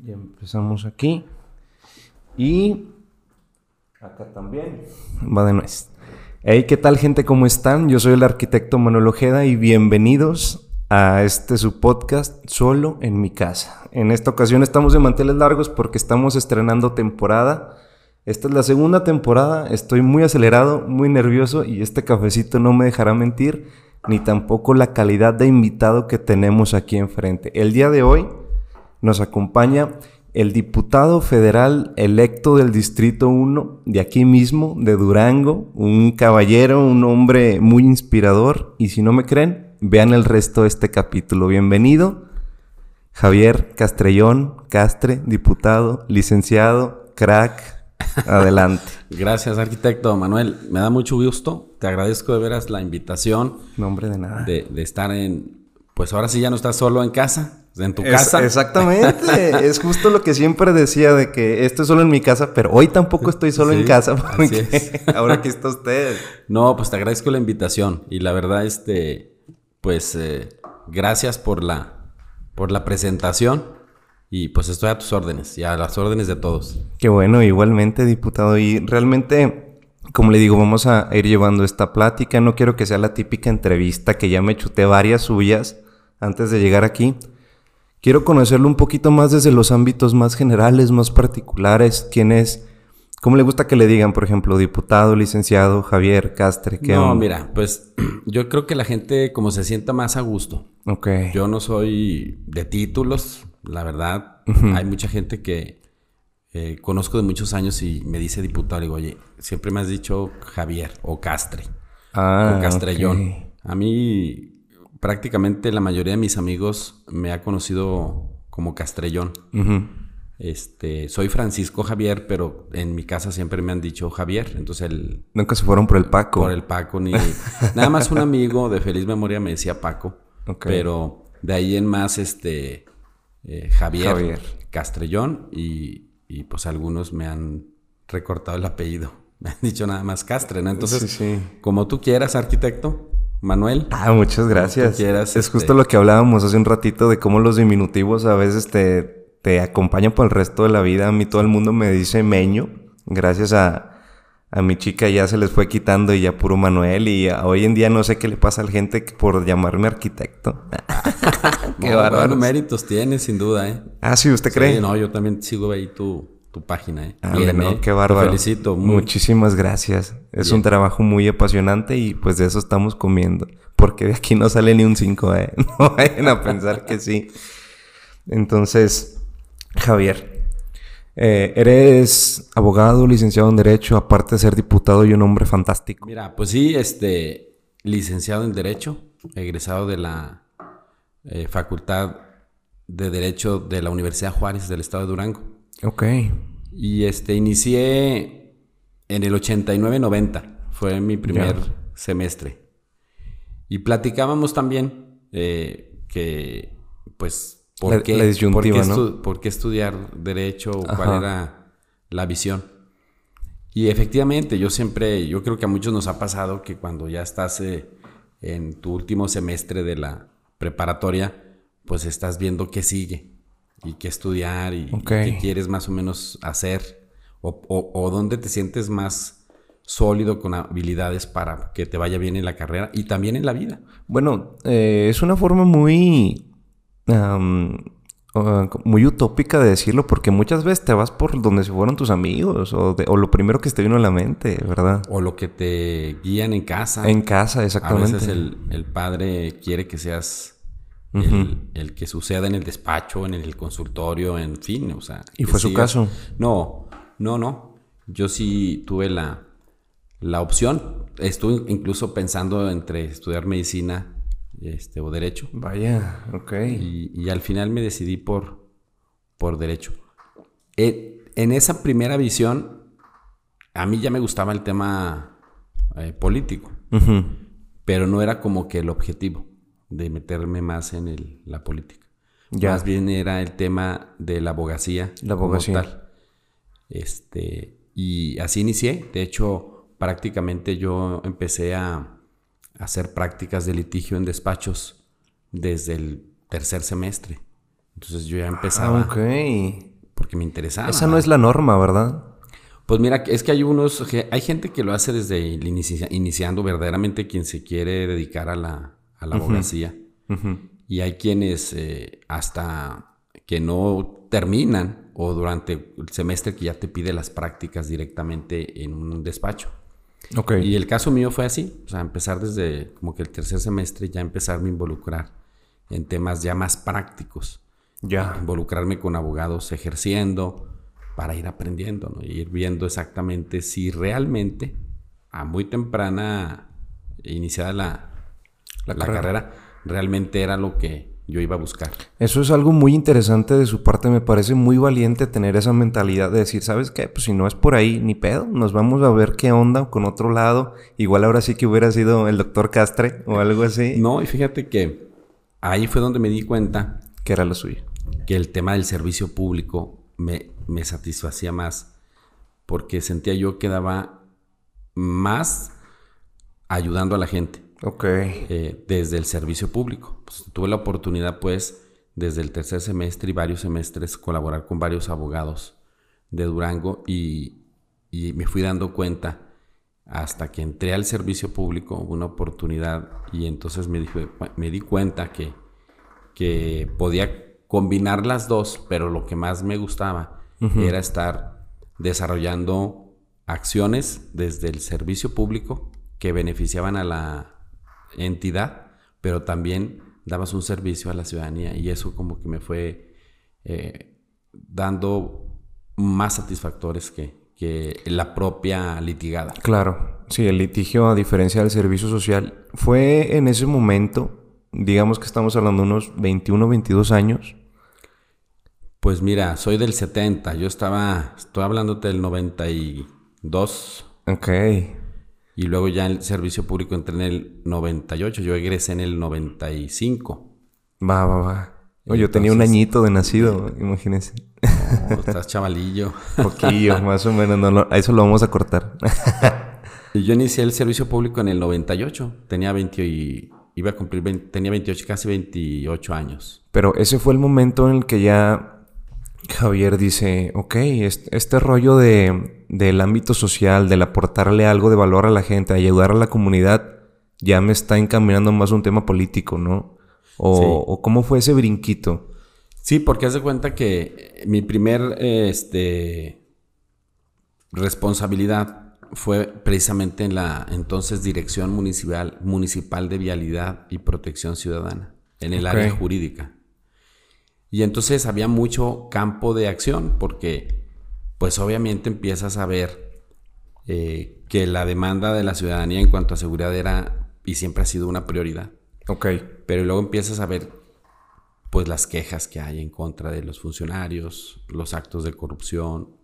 Ya empezamos aquí. Y acá también. Va de nuez. Hey, ¿qué tal gente? ¿Cómo están? Yo soy el arquitecto Manuel Ojeda y bienvenidos a este su podcast solo en mi casa. En esta ocasión estamos de manteles largos porque estamos estrenando temporada. Esta es la segunda temporada, estoy muy acelerado, muy nervioso y este cafecito no me dejará mentir, ni tampoco la calidad de invitado que tenemos aquí enfrente. El día de hoy nos acompaña el diputado federal electo del Distrito 1 de aquí mismo, de Durango, un caballero, un hombre muy inspirador y si no me creen, vean el resto de este capítulo. Bienvenido, Javier Castrellón, Castre, diputado, licenciado, crack. Adelante. Gracias, arquitecto Manuel. Me da mucho gusto. Te agradezco de veras la invitación. Nombre de nada. De, de estar en. Pues ahora sí ya no estás solo en casa, en tu casa. Exactamente. es justo lo que siempre decía de que estoy solo en mi casa, pero hoy tampoco estoy solo en casa porque ahora aquí está usted. No, pues te agradezco la invitación y la verdad, este, pues eh, gracias por la, por la presentación. Y pues estoy a tus órdenes y a las órdenes de todos. Qué bueno, igualmente, diputado. Y realmente, como le digo, vamos a ir llevando esta plática. No quiero que sea la típica entrevista que ya me chuté varias suyas antes de llegar aquí. Quiero conocerlo un poquito más desde los ámbitos más generales, más particulares. ¿Quién es? ¿Cómo le gusta que le digan, por ejemplo, diputado, licenciado, Javier Castre? ¿qué no, mira, pues yo creo que la gente como se sienta más a gusto. Ok. Yo no soy de títulos, la verdad. Hay mucha gente que eh, conozco de muchos años y me dice diputado, digo, oye, siempre me has dicho Javier o Castre ah, o Castrellón. A mí prácticamente la mayoría de mis amigos me ha conocido como Castrellón. Este, soy Francisco Javier, pero en mi casa siempre me han dicho Javier. Entonces el. Nunca se fueron por el Paco. Por el Paco, ni. nada más un amigo de feliz memoria me decía Paco. Pero de ahí en más, este. Eh, Javier, Javier, Castrellón y, y, pues algunos me han recortado el apellido. Me han dicho nada más Castre, ¿no? Entonces, sí, sí. como tú quieras, arquitecto, Manuel. Ah, muchas gracias. Quieras, es este... justo lo que hablábamos hace un ratito de cómo los diminutivos a veces te, te acompañan por el resto de la vida. A mí todo el mundo me dice Meño. Gracias a, a mi chica ya se les fue quitando y ya puro Manuel. Y hoy en día no sé qué le pasa a la gente por llamarme arquitecto. qué no, méritos tienes, sin duda, ¿eh? Ah, sí, ¿usted cree? Sí, no, yo también sigo ahí tu, tu página, ¿eh? Ah, Bien, no, ¿eh? qué bárbaro. Te felicito. Muy... Muchísimas gracias. Es Bien. un trabajo muy apasionante y pues de eso estamos comiendo. Porque de aquí no sale ni un 5, ¿eh? No vayan a pensar que sí. Entonces... Javier, eh, eres abogado, licenciado en Derecho, aparte de ser diputado y un hombre fantástico. Mira, pues sí, este, licenciado en Derecho, egresado de la eh, Facultad de Derecho de la Universidad Juárez del Estado de Durango. Ok. Y este, inicié en el 89-90, fue mi primer semestre. Y platicábamos también eh, que, pues, ¿Por, La- qué, la por qué por qué estudiar derecho? Ajá. ¿Cuál era la visión? Y efectivamente, yo siempre, yo creo que a muchos nos ha pasado que cuando ya estás eh, en tu último semestre de la preparatoria, pues estás viendo qué sigue y qué estudiar y, qué quieres más o menos hacer o, o- o dónde te sientes más sólido con habilidades para que te vaya bien en la carrera y también en la vida. Bueno, eh, es una forma muy... muy utópica de decirlo porque muchas veces te vas por donde se fueron tus amigos o, de- o lo primero que te vino a la mente, ¿verdad? O lo que te guían en casa. En casa, A exactamente. veces el, el padre quiere que seas El, el que suceda en el despacho, en el consultorio, en fin, o sea. ¿Y fue su caso? No, no, no. Yo sí tuve la, la opción. Estuve incluso pensando entre estudiar medicina este, o derecho. Vaya, ok. Y, y al final me decidí por, por derecho. Eh, en esa primera visión, a mí ya me gustaba el tema eh, político, pero no era como que el objetivo de meterme más en el- la política. Ya. Más bien era el tema de la abogacía. La como abogacía. tal. Este, y así inicié. De hecho, prácticamente yo empecé a hacer prácticas de litigio en despachos desde el tercer semestre Entonces yo ya empezaba. Ah, ok. Porque me interesaba. Esa no es la norma, ¿verdad? Pues mira, es que hay unos, hay gente que lo hace desde iniciando verdaderamente quien se quiere dedicar a la, a la abogacía. Y hay quienes eh, hasta que no terminan o durante el semestre que ya te pide las prácticas directamente en un despacho. Okay. Y el caso mío fue así, o sea, empezar desde como que el tercer semestre ya empezarme a involucrar en temas ya más prácticos. Ya. Involucrarme con abogados ejerciendo para ir aprendiendo, ¿no? Y ir viendo exactamente si realmente a muy temprana iniciada la, la, carrera. realmente era lo que yo iba a buscar. Eso es algo muy interesante de su parte, me parece muy valiente tener esa mentalidad de decir, ¿sabes qué? Pues si no es por ahí, ni pedo, nos vamos a ver qué onda con otro lado. Igual ahora sí que hubiera sido el doctor Castre o algo así. No, y fíjate que ahí fue donde me di cuenta. Que era lo suyo. Que el tema del servicio público me, me satisfacía más porque sentía yo que daba más ayudando a la gente. Ok. Eh, desde el servicio público. Pues, tuve la oportunidad, pues, desde el tercer semestre y varios semestres, colaborar con varios abogados de Durango y, me fui dando cuenta hasta que entré al servicio público, hubo una oportunidad y entonces me, me di cuenta que, que podía combinar las dos, pero lo que más me gustaba era estar desarrollando acciones desde el servicio público que beneficiaban a la entidad, pero también dabas un servicio a la ciudadanía y eso como que me fue eh, dando más satisfactores que, que la propia litigada. Claro, sí, el litigio a diferencia del servicio social fue en ese momento, digamos que estamos hablando de unos 21, 22 años. Pues mira, soy del 70, yo estaba, estoy hablándote del 92. Ok. Y luego ya en el servicio público entré en el 98, yo egresé en el 95. Va, va, va. yo tenía un añito de nacido, imagínense. estás chavalillo. Poquillo, más o menos. No, a eso lo vamos a cortar. yo inicié el servicio público en el 98. Tenía 20 y iba a cumplir, tenía 28, casi 28 años. Pero ese fue el momento en el que ya Javier dice, ok, este, rollo de, del ámbito social, del aportarle algo de valor a la gente, ayudar a la comunidad, ya me está encaminando más a un tema político, ¿no? O, cómo fue ese brinquito. Sí, porque haz de cuenta que mi primer este, responsabilidad fue precisamente en la entonces Dirección Municipal, Municipal de Vialidad y Protección Ciudadana, en el área jurídica. Y entonces había mucho campo de acción porque pues obviamente empiezas a ver eh, que la demanda de la ciudadanía en cuanto a seguridad era y siempre ha sido una prioridad. Ok. Pero luego empiezas a ver pues las quejas que hay en contra de los funcionarios, los actos de corrupción.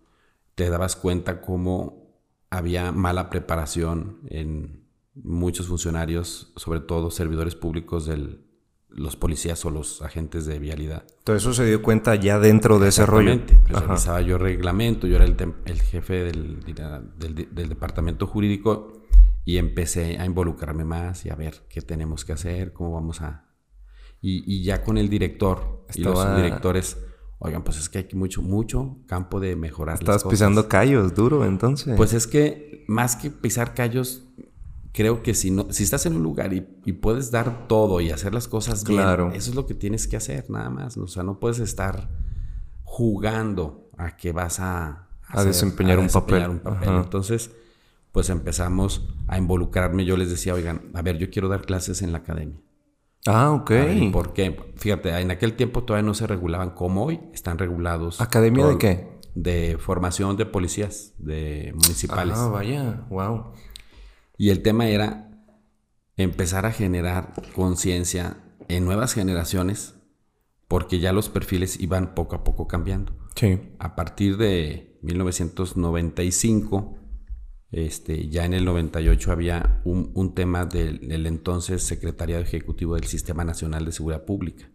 Te dabas cuenta cómo había mala preparación en muchos funcionarios, sobre todo servidores públicos del, los policías o los agentes de vialidad. Todo eso se dio cuenta ya dentro de ese rollo. Pues revisaba yo reglamento, yo era el, jefe del, del, departamento jurídico y empecé a involucrarme más y a ver qué tenemos que hacer, cómo vamos a... Y, ya con el director y los directores, oigan, pues es que hay mucho, mucho campo de mejorar. Estabas pisando callos duro entonces. Pues es que más que pisar callos, creo que si, no, si estás en un lugar y, puedes dar todo y hacer las cosas bien, eso es lo que tienes que hacer, nada más. O sea, no puedes estar jugando a que vas a, a desempeñar, un, papel. Entonces, pues empezamos a involucrarme. Yo les decía, oigan, a ver, yo quiero dar clases en la academia. Ah, ok. ¿Por qué? Fíjate, en aquel tiempo todavía no se regulaban como hoy, están regulados. ¿Academia de qué? De formación de policías, de municipales. Ah, vaya, wow. Y el tema era empezar a generar conciencia en nuevas generaciones, porque ya los perfiles iban poco a poco cambiando. Sí. A partir de 1995, este, ya en el 98 había un, tema del, del, entonces secretariado ejecutivo del Sistema Nacional de Seguridad Pública.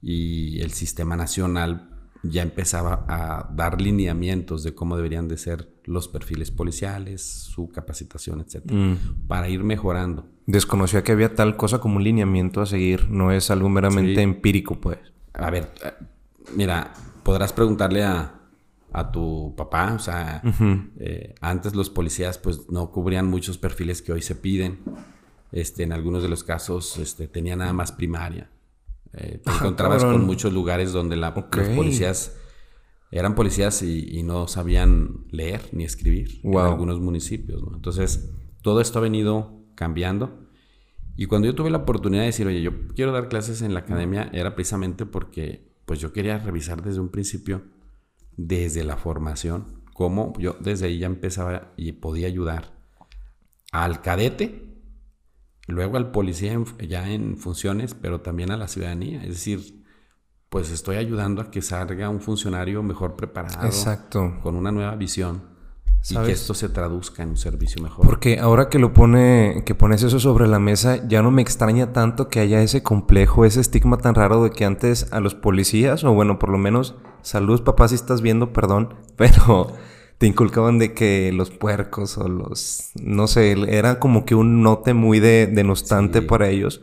Y el Sistema Nacional ya empezaba a dar lineamientos de cómo deberían de ser los perfiles policiales, su capacitación, etcétera, mm. para ir mejorando. Desconocía que había tal cosa como un lineamiento a seguir, no es algo meramente empírico, pues. A ver, mira, podrás preguntarle a, a tu papá, o sea, eh, antes los policías pues no cubrían muchos perfiles que hoy se piden. Este, en algunos de los casos este, tenía nada más primaria. Eh, te encontrabas con muchos lugares donde la- Ok. los policías eran policías y, y no sabían leer ni escribir Wow. en algunos municipios. ¿no? Entonces, todo esto ha venido cambiando. Y cuando yo tuve la oportunidad de decir, oye, yo quiero dar clases en la academia, era precisamente porque pues yo quería revisar desde un principio, desde la formación, cómo yo desde ahí ya empezaba y podía ayudar al cadete, luego al policía en- ya en funciones, pero también a la ciudadanía. Es decir, pues estoy ayudando a que salga un funcionario mejor preparado, Exacto. con una nueva visión y que esto se traduzca en un servicio mejor. Porque ahora que lo pone, que pones eso sobre la mesa, ya no me extraña tanto que haya ese complejo, ese estigma tan raro de que antes a los policías, o bueno, por lo menos, saludos papá si estás viendo, perdón, pero te inculcaban de que los puercos o los, no sé, era como que un note muy de, denostante Sí. para ellos.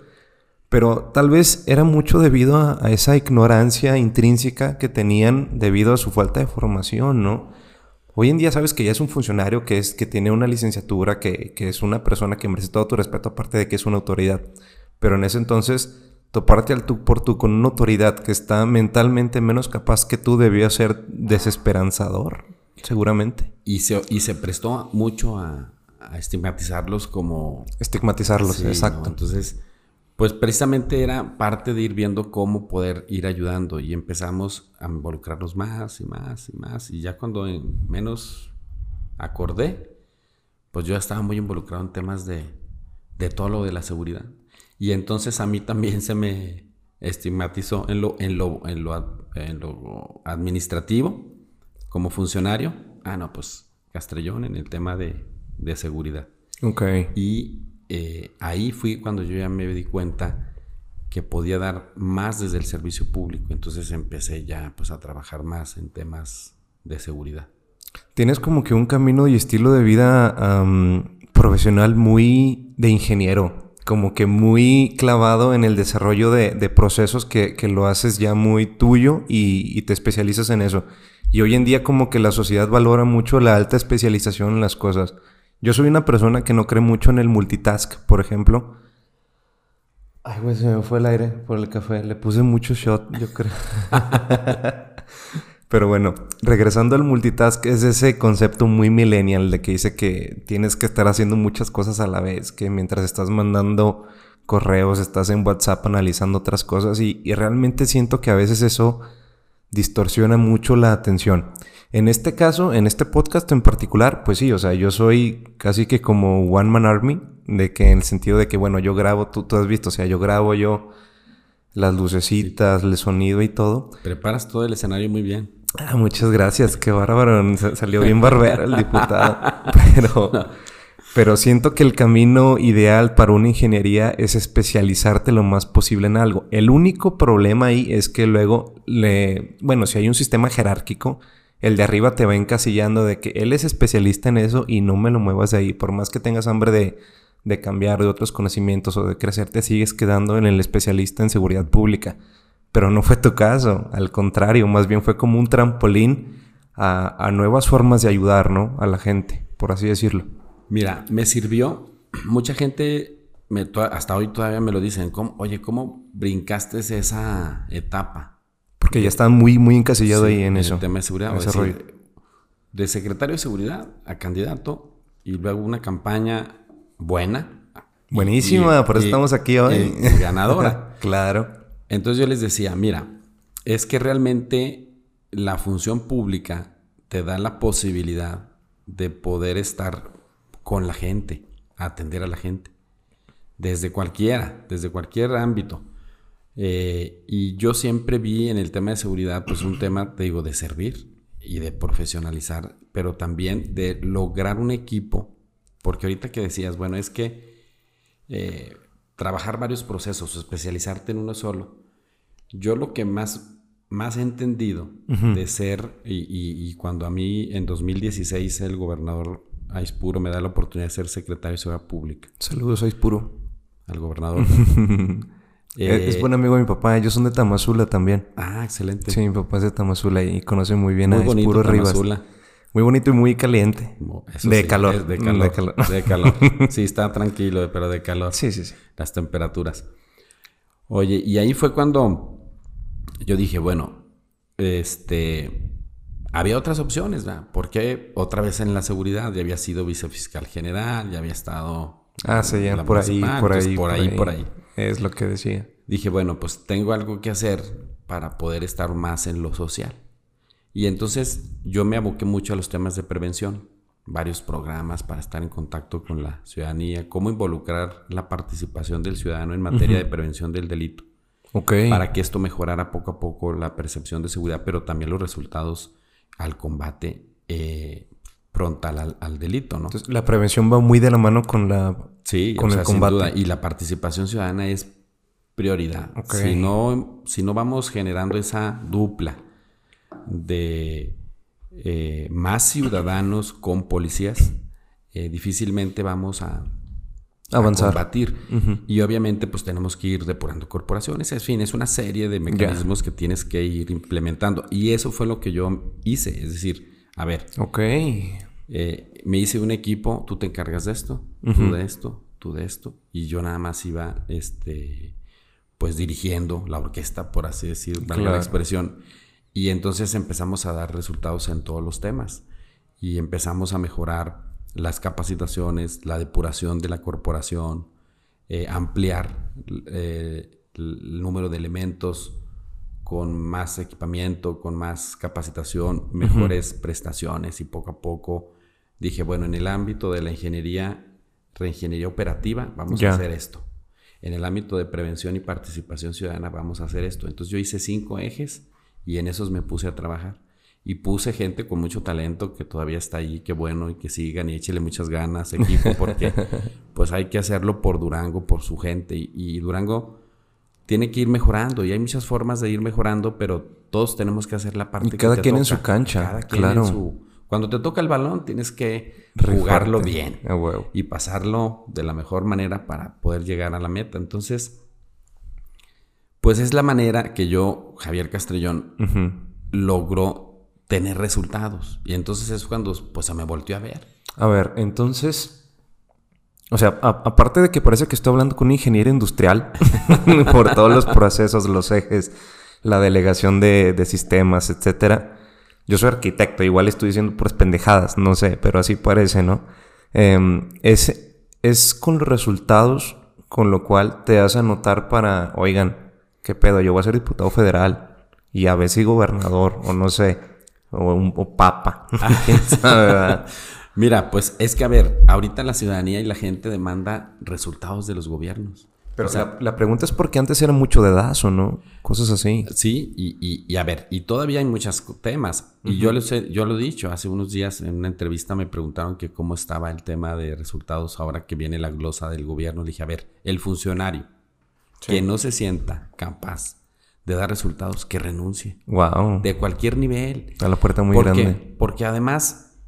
Pero tal vez era mucho debido a, a esa ignorancia intrínseca que tenían debido a su falta de formación, ¿no? Hoy en día sabes que ya es un funcionario que, es, que tiene una licenciatura, que, que es una persona que merece todo tu respeto, aparte de que es una autoridad. Pero en ese entonces, toparte al tú por tú con una autoridad que está mentalmente menos capaz que tú debió ser desesperanzador, seguramente. Y se, y se prestó mucho a, a estigmatizarlos como... Estigmatizarlos, Sí, ¿no? exacto. Entonces, pues precisamente era parte de ir viendo cómo poder ir ayudando y empezamos a involucrarnos más y más y más. Y ya cuando en- menos acordé, pues yo estaba muy involucrado en temas de, de todo lo de la seguridad. Y entonces a mí también se me estigmatizó en lo, en lo, en lo, ad- en lo administrativo como funcionario. Ah, no, pues Castrellón en el tema de, de seguridad. Ok. Y eh, ahí fui cuando yo ya me di cuenta que podía dar más desde el servicio público. Entonces empecé ya pues a trabajar más en temas de seguridad. Tienes como que un camino y estilo de vida profesional muy de ingeniero, como que muy clavado en el desarrollo de, de procesos que, que lo haces ya muy tuyo y, y te especializas en eso. Y hoy en día como que la sociedad valora mucho la alta especialización en las cosas. Yo soy una persona que no cree mucho en el multitask, por ejemplo. Ay, güey, se me fue el aire por el café. Le puse mucho shot, yo creo. Pero bueno, regresando al multitask, es ese concepto muy millennial de que dice que tienes que estar haciendo muchas cosas a la vez, que mientras estás mandando correos, estás en WhatsApp analizando otras cosas y, y realmente siento que a veces eso distorsiona mucho la atención. En este caso, en este podcast en particular, pues sí, o sea, yo soy casi que como One Man Army, de que en el sentido de que, bueno, yo grabo, tú, tú has visto, o sea, yo grabo yo las lucecitas, el sonido y todo. Preparas todo el escenario muy bien. Ah, muchas gracias, qué bárbaro. sa- Salió bien barbero el diputado. Pero, pero siento que el camino ideal para una ingeniería es especializarte lo más posible en algo. El único problema ahí es que luego le, bueno, si hay un sistema jerárquico, el de arriba te va encasillando de que él es especialista en eso y no me lo muevas de ahí. Por más que tengas hambre de, de cambiar de otros conocimientos o de crecer, te sigues quedando en el especialista en seguridad pública. Pero no fue tu caso, al contrario, más bien fue como un trampolín a, a nuevas formas de ayudar, ¿no? A la gente, por así decirlo. Mira, me sirvió. Mucha gente me hasta hoy todavía me lo dicen. ¿cómo- oye, ¿cómo brincaste esa etapa? Porque ya estaba muy, muy encasillado Sí, ahí en el eso. tema de seguridad. en ese decir, rollo. de secretario de seguridad a candidato y luego una campaña buena. Buenísima, y- por eso y- estamos aquí hoy. y ganadora. claro. Entonces yo les decía, mira, es que realmente la función pública te da la posibilidad de poder estar con la gente, atender a la gente, desde cualquiera, desde cualquier ámbito. Eh, y yo siempre vi en el tema de seguridad, pues un tema, te digo, de servir y de profesionalizar, pero también de lograr un equipo, porque ahorita que decías, bueno, es que eh, trabajar varios procesos, especializarte en uno solo, yo lo que más, más he entendido de ser, y, y- y cuando a mí en 2016 el gobernador Aispuro me da la oportunidad de ser secretario de Seguridad Pública, Saludos, puro. al gobernador. es Eh, buen amigo de mi papá. Ellos son de Tamazula también. Ah, excelente. Sí, mi papá es de Tamazula y conoce muy bien Muy a bonito Espuro Rivas. Muy bonito y muy caliente. De sí, calor. es De calor. de calor. de calor. Sí, está tranquilo, pero de calor. Sí, sí, sí. Las temperaturas. Oye, y ahí fue cuando yo dije, bueno, este, había otras opciones, ¿verdad? Porque otra vez en la seguridad ya había sido vicefiscal general, ya había estado... Ah, sí, ya por ahí, por ahí, por ahí, por ahí. Es lo que decía. Dije, bueno, pues tengo algo que hacer para poder estar más en lo social. Y entonces yo me aboqué mucho a los temas de prevención, varios programas para estar en contacto con la ciudadanía, cómo involucrar la participación del ciudadano en materia de prevención del delito, Ok. para que esto mejorara poco a poco la percepción de seguridad, pero también los resultados al combate eh, frontal al, al delito, ¿no? Entonces, la prevención va muy de la mano con la... Sí, con o el sea, sin combate. duda. Y la participación ciudadana es prioridad. Ok. Si, no, si no vamos generando esa dupla de eh, más ciudadanos con policías, eh, difícilmente vamos a, a Avanzar. combatir. Y obviamente pues tenemos que ir depurando corporaciones. En fin, es una serie de mecanismos que tienes que ir implementando. Y eso fue lo que yo hice. Es decir, a ver, Ok. eh, me hice un equipo, tú te encargas de esto, tú de esto, tú de esto, y yo nada más iba, este, pues dirigiendo la orquesta, por así decir, Claro. la expresión, y entonces empezamos a dar resultados en todos los temas, y empezamos a mejorar las capacitaciones, la depuración de la corporación, eh, ampliar eh, el número de elementos con más equipamiento, con más capacitación, mejores prestaciones y poco a poco dije, bueno, en el ámbito de la ingeniería, reingeniería operativa, vamos a hacer esto. En el ámbito de prevención y participación ciudadana, vamos a hacer esto. Entonces yo hice cinco ejes y en esos me puse a trabajar. Y puse gente con mucho talento que todavía está ahí, qué bueno, y que sigan y échele muchas ganas, equipo, porque pues hay que hacerlo por Durango, por su gente. Y, y Durango tiene que ir mejorando y hay muchas formas de ir mejorando, pero todos tenemos que hacer la parte Y que cada te quien en su cancha, Cada quien claro. en su- Cuando te toca el balón, tienes que Rifarte. jugarlo bien A huevo. y pasarlo de la mejor manera para poder llegar a la meta. Entonces, pues es la manera que yo, Javier Castrellón, Ujú. logró tener resultados. Y entonces es cuando pues me volteó a ver. A ver, entonces... O sea, aparte de que parece que estoy hablando con un ingeniero industrial por todos los procesos, los ejes, la delegación de, de sistemas, etcétera. Yo soy arquitecto, igual estoy diciendo puras pendejadas, no sé, pero así parece, ¿no? Em, es, es con los resultados con lo cual te das a notar para, oigan, ¿qué pedo? Yo voy a ser diputado federal y a ver si gobernador, o no sé, o, un, o papa. ¿Quién sabe, verdad? Mira, pues es que a ver, ahorita la ciudadanía y la gente demanda resultados de los gobiernos. Pero O sea, la, la pregunta es porque antes era mucho de dazo, ¿no? Cosas así. Sí, y, y- y a ver, y todavía hay muchos temas. Y yo, les he- yo lo he dicho, hace unos días en una entrevista me preguntaron que cómo estaba el tema de resultados ahora que viene la glosa del gobierno. Le dije, a ver, el funcionario que no se sienta capaz de dar resultados, que renuncie. Wow. De cualquier nivel. A la puerta muy ¿Por grande. Porque además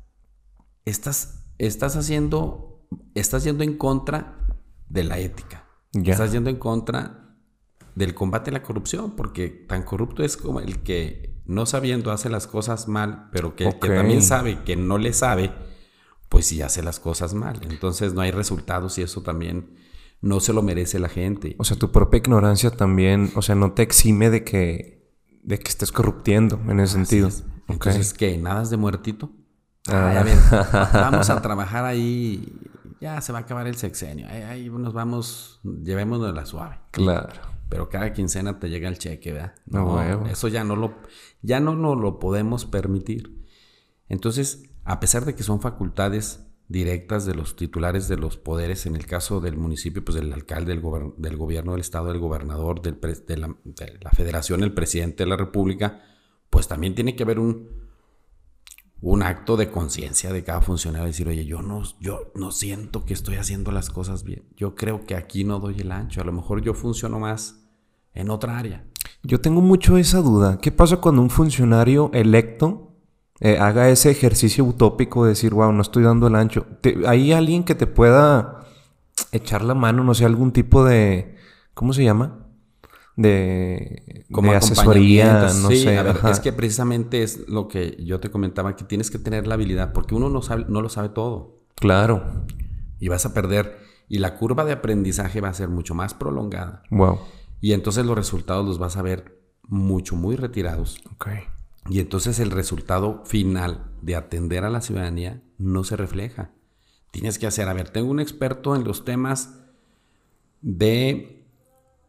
estás, estás haciendo, estás yendo en contra de la ética. Estás yendo en contra del combate a la corrupción, porque tan corrupto es como el que no sabiendo hace las cosas mal, pero que, que también sabe que no le sabe, pues sí hace las cosas mal. Entonces no hay resultados y eso también no se lo merece la gente. O sea, tu propia ignorancia también, o sea, no te exime de que, de que estés corruptiendo en ese sentido. Es. Ok. Entonces, ¿qué? ¿Nadas de muertito? Ah. Ay, a ver, vamos a trabajar ahí. Ya se va a acabar el sexenio. Ahí, ahí nos vamos, llevémonos la suave. Claro. Pero cada quincena te llega el cheque, ¿verdad? Huevo. eso ya no lo, ya no nos lo podemos permitir. Entonces, a pesar de que son facultades directas de los titulares de los poderes, en el caso del municipio, pues del alcalde, del, del gobierno del estado, del gobernador, del de, la, de la federación, el presidente de la república, pues también tiene que haber un, un acto de conciencia de cada funcionario, decir, oye, yo no, yo no siento que estoy haciendo las cosas bien. Yo creo que aquí no doy el ancho. A lo mejor yo funciono más en otra área. Yo tengo mucho esa duda. ¿Qué pasa cuando un funcionario electo eh, haga ese ejercicio utópico de decir, wow, no estoy dando el ancho? Te- ¿Hay alguien que te pueda echar la mano, no sé, algún tipo de... ¿Cómo se llama? de, Como de asesoría, no Sí, sé. a ver, es que precisamente es lo que yo te comentaba, que tienes que tener la habilidad, porque uno no, sabe, no lo sabe todo. Claro. Y vas a perder. Y la curva de aprendizaje va a ser mucho más prolongada. Wow. Y entonces los resultados los vas a ver mucho, muy retirados. Ok. Y entonces el resultado final de atender a la ciudadanía no se refleja. Tienes que hacer, a ver, tengo un experto en los temas de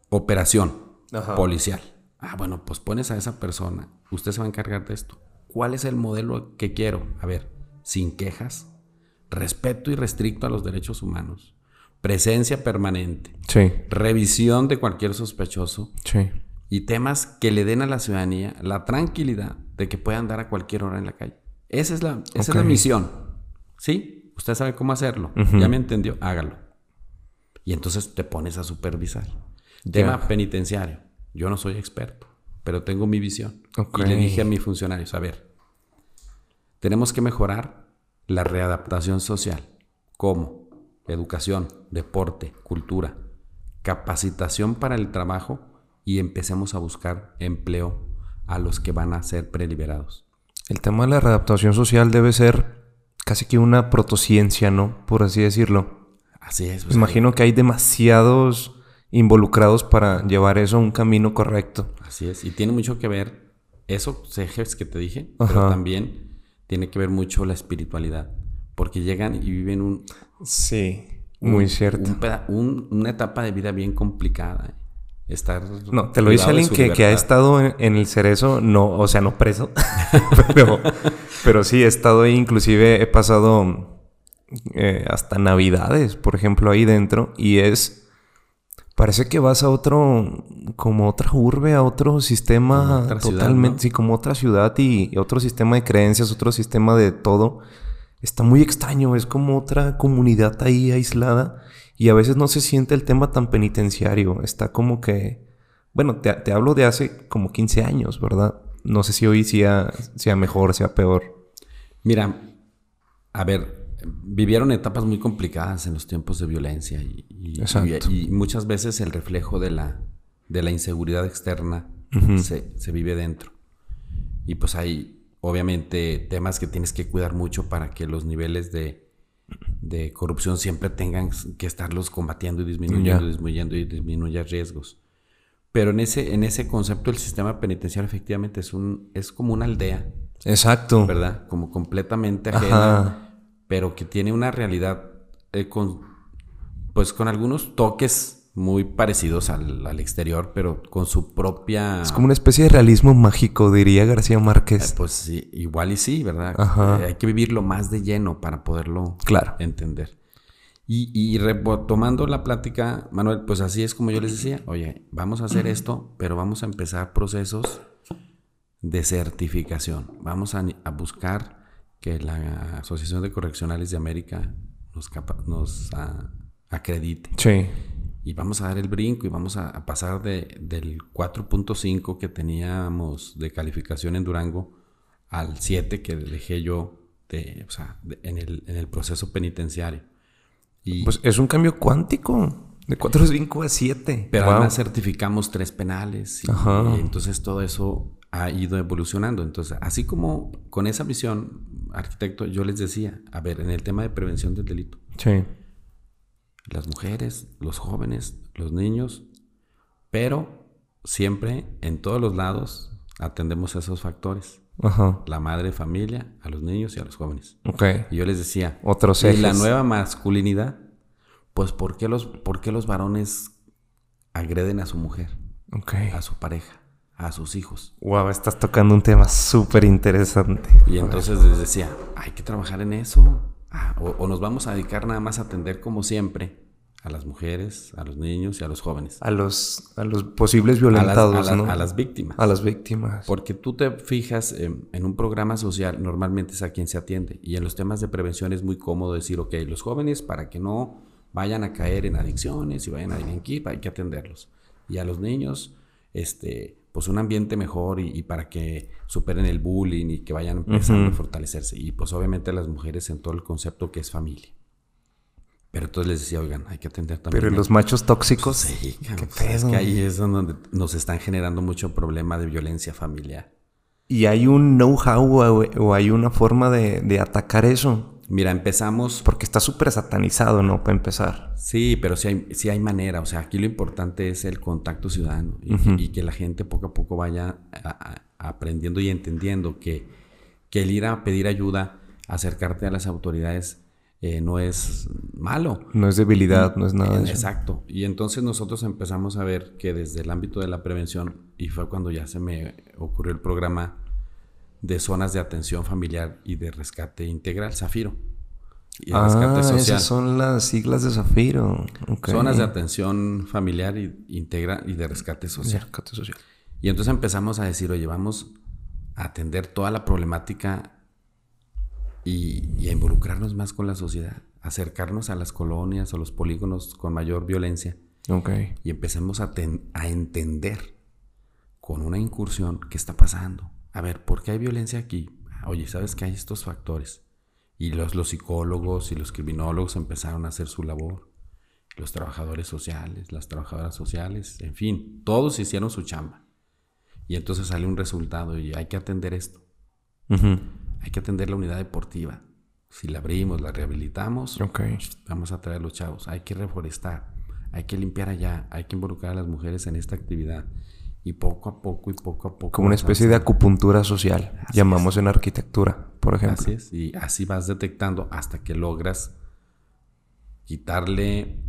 operación Ajá. policial. Ah, bueno, pues pones a esa persona. Usted se va a encargar de esto. ¿Cuál es el modelo que quiero? A ver, sin quejas, respeto irrestricto a los derechos humanos, presencia permanente, Sí, revisión de cualquier sospechoso, sí. Y temas que le den a la ciudadanía la tranquilidad de que puedan andar a cualquier hora en la calle. Esa es la, esa es la misión. ¿Sí? Usted sabe cómo hacerlo. Ya me entendió. Hágalo. Y entonces te pones a supervisar. Tema penitenciario. Yo no soy experto, pero tengo mi visión. Y le dije a mis funcionarios, a ver, tenemos que mejorar la readaptación social. ¿Cómo? Educación, deporte, cultura, capacitación para el trabajo y empecemos a buscar empleo a los que van a ser preliberados. El tema de la readaptación social debe ser casi que una protociencia, ¿no? Por así decirlo. Así es. Pues, imagino que hay demasiados involucrados para llevar eso a un camino correcto. Así es. Y tiene mucho que ver esos ejes que te dije, Ajá. pero también tiene que ver mucho la espiritualidad. Porque llegan y viven un, Sí, muy un- cierto. un un- una etapa de vida bien complicada. Estar. No, te lo dice alguien que, que ha estado en, en el cerezo, no, o sea, no preso, pero, pero sí he estado ahí, inclusive he pasado eh, hasta navidades, por ejemplo, ahí dentro, y es, parece que vas a otro, como otra urbe, a otro sistema otra ciudad, totalmente, ¿no? sí, como otra ciudad y, y otro sistema de creencias, otro sistema de todo. Está muy extraño, es como otra comunidad ahí aislada y a veces no se siente el tema tan penitenciario. Está como que, bueno, te, te hablo de hace como 15 años, ¿verdad? No sé si hoy sea, sea mejor, sea peor. Mira, a ver, vivieron etapas muy complicadas en los tiempos de violencia y, y- Exacto. y- y muchas veces el reflejo de la, de la inseguridad externa se, se vive dentro. Y pues hay obviamente temas que tienes que cuidar mucho para que los niveles de, de corrupción siempre tengan que estarlos combatiendo y disminuyendo, disminuyendo y disminuya riesgos. Pero en ese, en ese concepto el sistema penitenciario efectivamente es, un, es como una aldea, Exacto. ¿verdad? Como completamente ajena, Ajá. pero que tiene una realidad eh, con, pues con algunos toques muy parecidos al, al exterior, pero con su propia... Es como una especie de realismo mágico, diría García eh, Márquez. pues sí, igual y sí, ¿verdad? Ajá. Eh, hay que vivirlo más de lleno para poderlo Claro. entender. Y, y retomando la plática, Manuel, pues así es como yo les decía, oye, vamos a hacer esto, pero vamos a empezar procesos de certificación. Vamos a, a buscar que la Asociación de Correccionales de América nos, capa- nos ah, acredite. Sí. Y vamos a dar el brinco y vamos a, a pasar de, del 4.5 que teníamos de calificación en Durango al 7 que dejé yo de, o sea, de- en, el, en el proceso penitenciario. Y, Pues es un cambio cuántico. De 4.5 a 7. pero Wow. además certificamos tres penales y, Ajá. y entonces todo eso ha ido evolucionando. Entonces, así como con esa visión, arquitecto, yo les decía, a ver, en el tema de prevención del delito, Sí. Las mujeres, los jóvenes, los niños, pero siempre en todos los lados atendemos esos factores. Ajá. La madre familia, a los niños y a los jóvenes. Ok. Y yo les decía, Otros y la nueva masculinidad, pues ¿por qué los, por qué los varones agreden a su mujer, Ok. a su pareja, a sus hijos? Wow, estás tocando un tema súper interesante. Y entonces les decía, hay que trabajar en eso. O, o nos vamos a dedicar nada más a atender como siempre a las mujeres, a los niños y a los jóvenes. A los, a los posibles A las, violentados, a la- ¿no? a las víctimas. A las víctimas. Porque tú te fijas en, en un programa social, normalmente es a quien se atiende. Y en los temas de prevención es muy cómodo decir, ok, los jóvenes para que no vayan a caer en adicciones y vayan a delinquir, hay que atenderlos. Y a los niños, este, pues un ambiente mejor y, y para que superen el bullying y que vayan empezando a fortalecerse. Y pues obviamente las mujeres en todo el concepto que es familia. Pero entonces les decía, oigan, hay que atender también. Pero los machos tóxicos. Sí, ¿Qué Es que ahí es donde nos están generando mucho problema de violencia familiar. ¿Y hay un know-how o hay una forma de, atacar eso? Mira, empezamos... Porque está súper satanizado, ¿no? Para empezar. Sí, pero sí hay, sí hay manera. O sea, aquí lo importante es el contacto ciudadano y, que la gente poco a poco vaya aprendiendo y entendiendo que, que el ir a pedir ayuda, acercarte a las autoridades eh, no es malo. No es debilidad, no es nada. de eso. Exacto. Y entonces nosotros empezamos a ver que desde el ámbito de la prevención, y fue cuando ya se me ocurrió el programa de zonas de atención familiar y de rescate integral, Zafiro. Y ah, rescate esas son las siglas de Zafiro. Zonas de atención familiar y, integral y de rescate social. rescate social. Y entonces empezamos a decir, oye, vamos a atender toda la problemática y, a involucrarnos más con la sociedad, acercarnos a las colonias o los polígonos con mayor violencia. Okay. Y empecemos a, a entender con una incursión qué está pasando. A ver, ¿por qué hay violencia aquí? Oye, ¿sabes que hay estos factores? Y los, los psicólogos y los criminólogos empezaron a hacer su labor. Los trabajadores sociales, las trabajadoras sociales, en fin, todos hicieron su chamba. Y entonces sale un resultado y hay que atender esto. Hay que atender la unidad deportiva. Si la abrimos, la rehabilitamos, vamos a traer a los chavos. Hay que reforestar, hay que limpiar allá, hay que involucrar a las mujeres en esta actividad. Y poco a poco y poco a poco. Como una especie de acupuntura social, llamamos en arquitectura, por ejemplo. Así es, y así vas detectando hasta que logras quitarle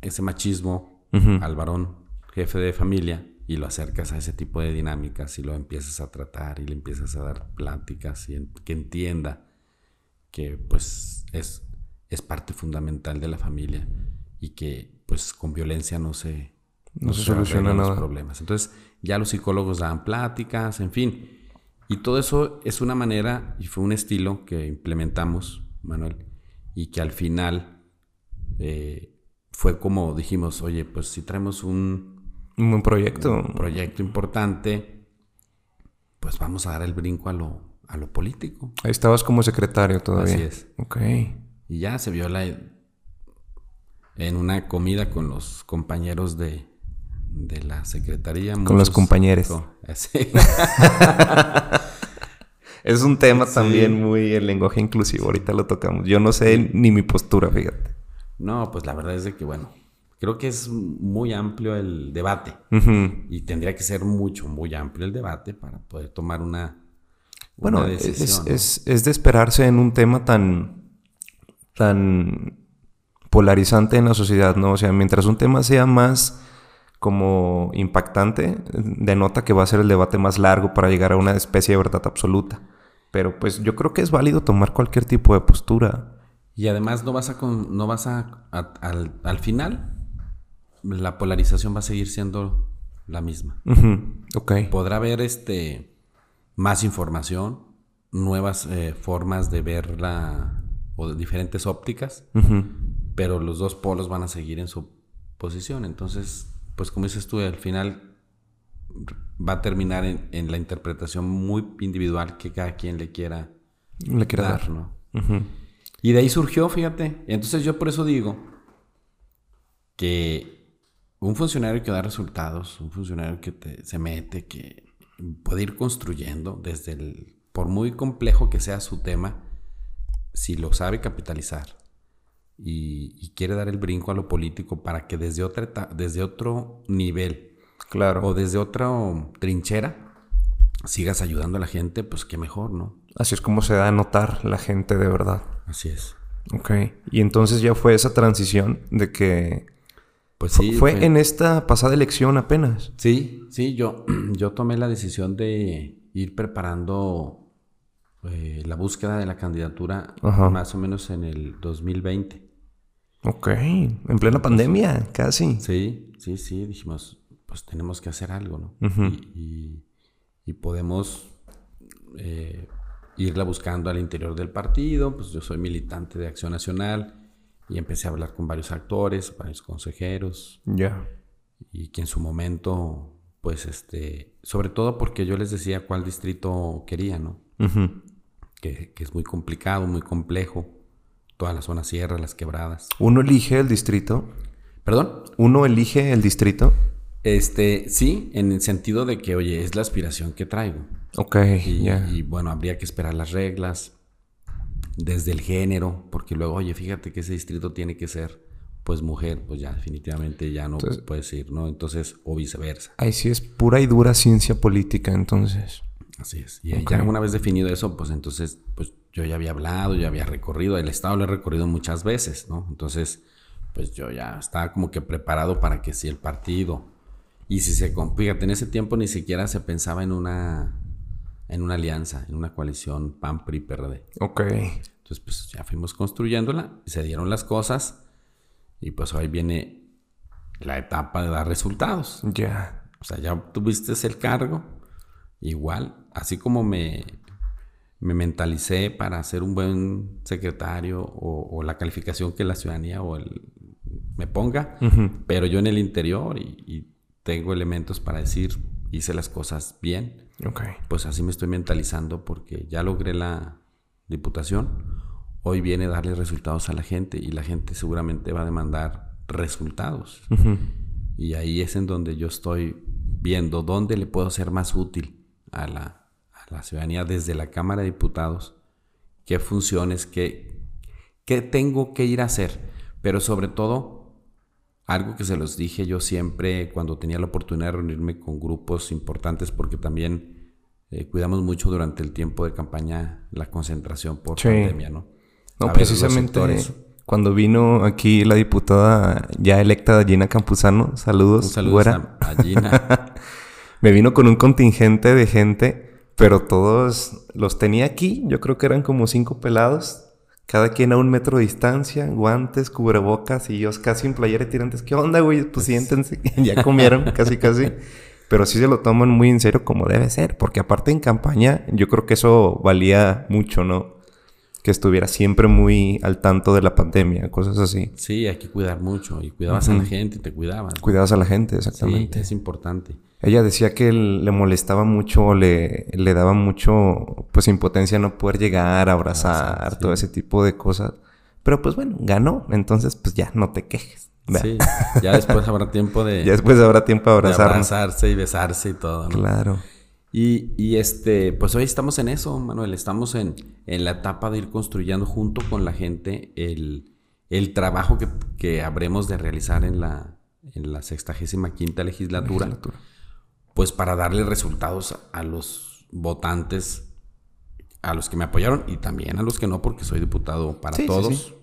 ese machismo al varón jefe de familia y lo acercas a ese tipo de dinámicas y lo empiezas a tratar y le empiezas a dar pláticas y que entienda que pues es, es parte fundamental de la familia y que pues con violencia no se, no, se, solucionan los problemas. Entonces ya los psicólogos dan pláticas, en fin. Y todo eso es una manera y fue un estilo que implementamos, Manuel, y que al final eh, fue como dijimos, oye, pues si traemos un, un buen proyecto. Un proyecto importante. Pues vamos a dar el brinco a lo, a lo político. Ahí estabas como secretario todavía. Así es. Ok. Y ya se vio la, en una comida con los compañeros de, de la secretaría. Con los compañeros. es un tema también muy el lenguaje inclusivo. Ahorita lo tocamos. Yo no sé ni mi postura, fíjate. No, pues la verdad es de que, bueno, Creo que es muy amplio el debate y tendría que ser mucho, muy amplio el debate para poder tomar una, bueno, decisión. Es, es, de esperarse en un tema tan, tan polarizante en la sociedad, ¿no? O sea, mientras un tema sea más como impactante, denota que va a ser el debate más largo para llegar a una especie de verdad absoluta. Pero pues yo creo que es válido tomar cualquier tipo de postura. Y además no vas a, no vas a, al, al final la polarización va a seguir siendo la misma. Podrá haber este más información, nuevas eh, formas de verla o de diferentes ópticas, pero los dos polos van a seguir en su posición. Entonces, pues como dices tú, al final va a terminar en, la interpretación muy individual que cada quien le quiera, le quiera dar, ¿no? Y de ahí surgió, fíjate. Entonces yo por eso digo que un funcionario que da resultados, un funcionario que se mete, que puede ir construyendo desde el, por muy complejo que sea su tema, si lo sabe capitalizar y, quiere dar el brinco a lo político para que desde, otra, desde otro nivel claro. o desde otra trinchera sigas ayudando a la gente, pues qué mejor, ¿no? Así es como se da a notar la gente de verdad. Así es. Ok. Y entonces ya fue esa transición de que pues sí. Fue, en esta pasada elección apenas. Sí, sí, yo, yo tomé la decisión de ir preparando eh, la búsqueda de la candidatura más o menos en el 2020. Ok, en plena pandemia, casi. Sí, sí, sí, dijimos, pues tenemos que hacer algo, ¿no? y, podemos eh, irla buscando al interior del partido, pues yo soy militante de Acción Nacional y empecé a hablar con varios actores, varios consejeros. Ya. Y que en su momento, pues este, sobre todo porque yo les decía cuál distrito quería, ¿no? que, es muy complicado, muy complejo. Toda la zona sierra, las quebradas. ¿Uno elige el distrito? ¿Perdón? ¿Uno elige el distrito? Este, sí, en el sentido de que, oye, es la aspiración que traigo. Ok, Y, ya. y, bueno, habría que esperar las reglas desde el género, porque luego, oye, fíjate que ese distrito tiene que ser, pues, mujer, pues ya definitivamente ya no Entonces- puedes ir, ¿no? Entonces, o viceversa. Ahí sí es pura y dura ciencia política, entonces. Así es. Y ya una vez definido eso, pues entonces, pues yo ya había hablado, ya había recorrido, el estado lo he recorrido muchas veces, ¿no? Entonces, pues yo ya estaba como que preparado para que si el partido y si se, fíjate, en ese tiempo ni siquiera se pensaba en una, en una alianza, en una coalición PAN, PRI, PRD. Ok. Entonces, pues ya fuimos construyéndola, se dieron las cosas y pues hoy viene la etapa de dar resultados. Ya. O sea, ya obtuviste el cargo. Igual, así como me, me mentalicé para ser un buen secretario o, o la calificación que la ciudadanía o el, me ponga, pero yo en el interior y, y tengo elementos para decir hice las cosas bien, Ok. pues así me estoy mentalizando porque ya logré la diputación. Hoy viene a darle resultados a la gente y la gente seguramente va a demandar resultados. Ujú. Y ahí es en donde yo estoy viendo dónde le puedo ser más útil a la, a la ciudadanía desde la Cámara de Diputados, qué funciones, qué, qué tengo que ir a hacer. Pero sobre todo, algo que se los dije yo siempre cuando tenía la oportunidad de reunirme con grupos importantes, porque también eh, cuidamos mucho durante el tiempo de campaña la concentración por Sí. pandemia, ¿no? No, A precisamente cuando vino aquí la diputada ya electa Gina Campuzano, saludos, Un saludo a Gina. Me vino con un contingente de gente, pero todos los tenía aquí. Yo creo que eran como cinco pelados. Cada quien a un metro de distancia, guantes, cubrebocas y ellos casi en playera y tirantes. ¿Qué onda, güey? Pues siéntense. ya comieron, casi, casi. Pero sí se lo toman muy en serio como debe ser. Porque aparte en campaña, yo creo que eso valía mucho, ¿no? Que estuviera siempre muy al tanto de la pandemia, cosas así. Sí, hay que cuidar mucho. Y cuidabas a la gente te cuidabas. ¿no? Cuidados a la gente, Sí, exactamente. es importante. Ella decía que le molestaba mucho, le, le daba mucho, pues, impotencia no poder llegar, abrazar, sí. todo ese tipo de cosas. Pero, pues, bueno, ganó. Entonces, pues, ya, no te quejes. Sí, ya después habrá tiempo de, Ya después habrá tiempo de abrazarse y besarse y todo. ¿no? Claro. Y, y, este, pues hoy estamos en eso, Manuel. Estamos en, en la etapa de ir construyendo junto con la gente el, el trabajo que, que habremos de realizar en la, en la 65 quinta legislatura, Legislatura. Pues para darle resultados a los votantes, a los que me apoyaron y también a los que no, porque soy diputado para Sí, sí, todos, sí.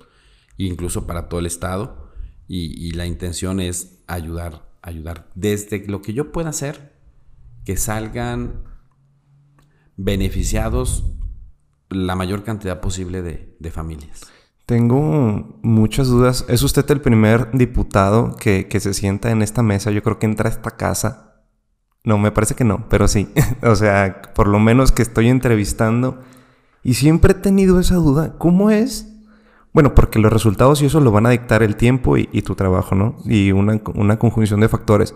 incluso para todo el estado. Y, y la intención es ayudar, ayudar desde lo que yo pueda hacer, que salgan beneficiados la mayor cantidad posible de, de familias. Tengo muchas dudas. ¿Es usted el primer diputado que, que se sienta en esta mesa? Yo creo que entra a esta casa. No, me parece que no, pero sí. o sea, por lo menos que estoy entrevistando. Y siempre he tenido esa duda. ¿Cómo es? Bueno, porque los resultados y eso lo van a dictar el tiempo y, tu trabajo, ¿no? Y una, una conjunción de factores.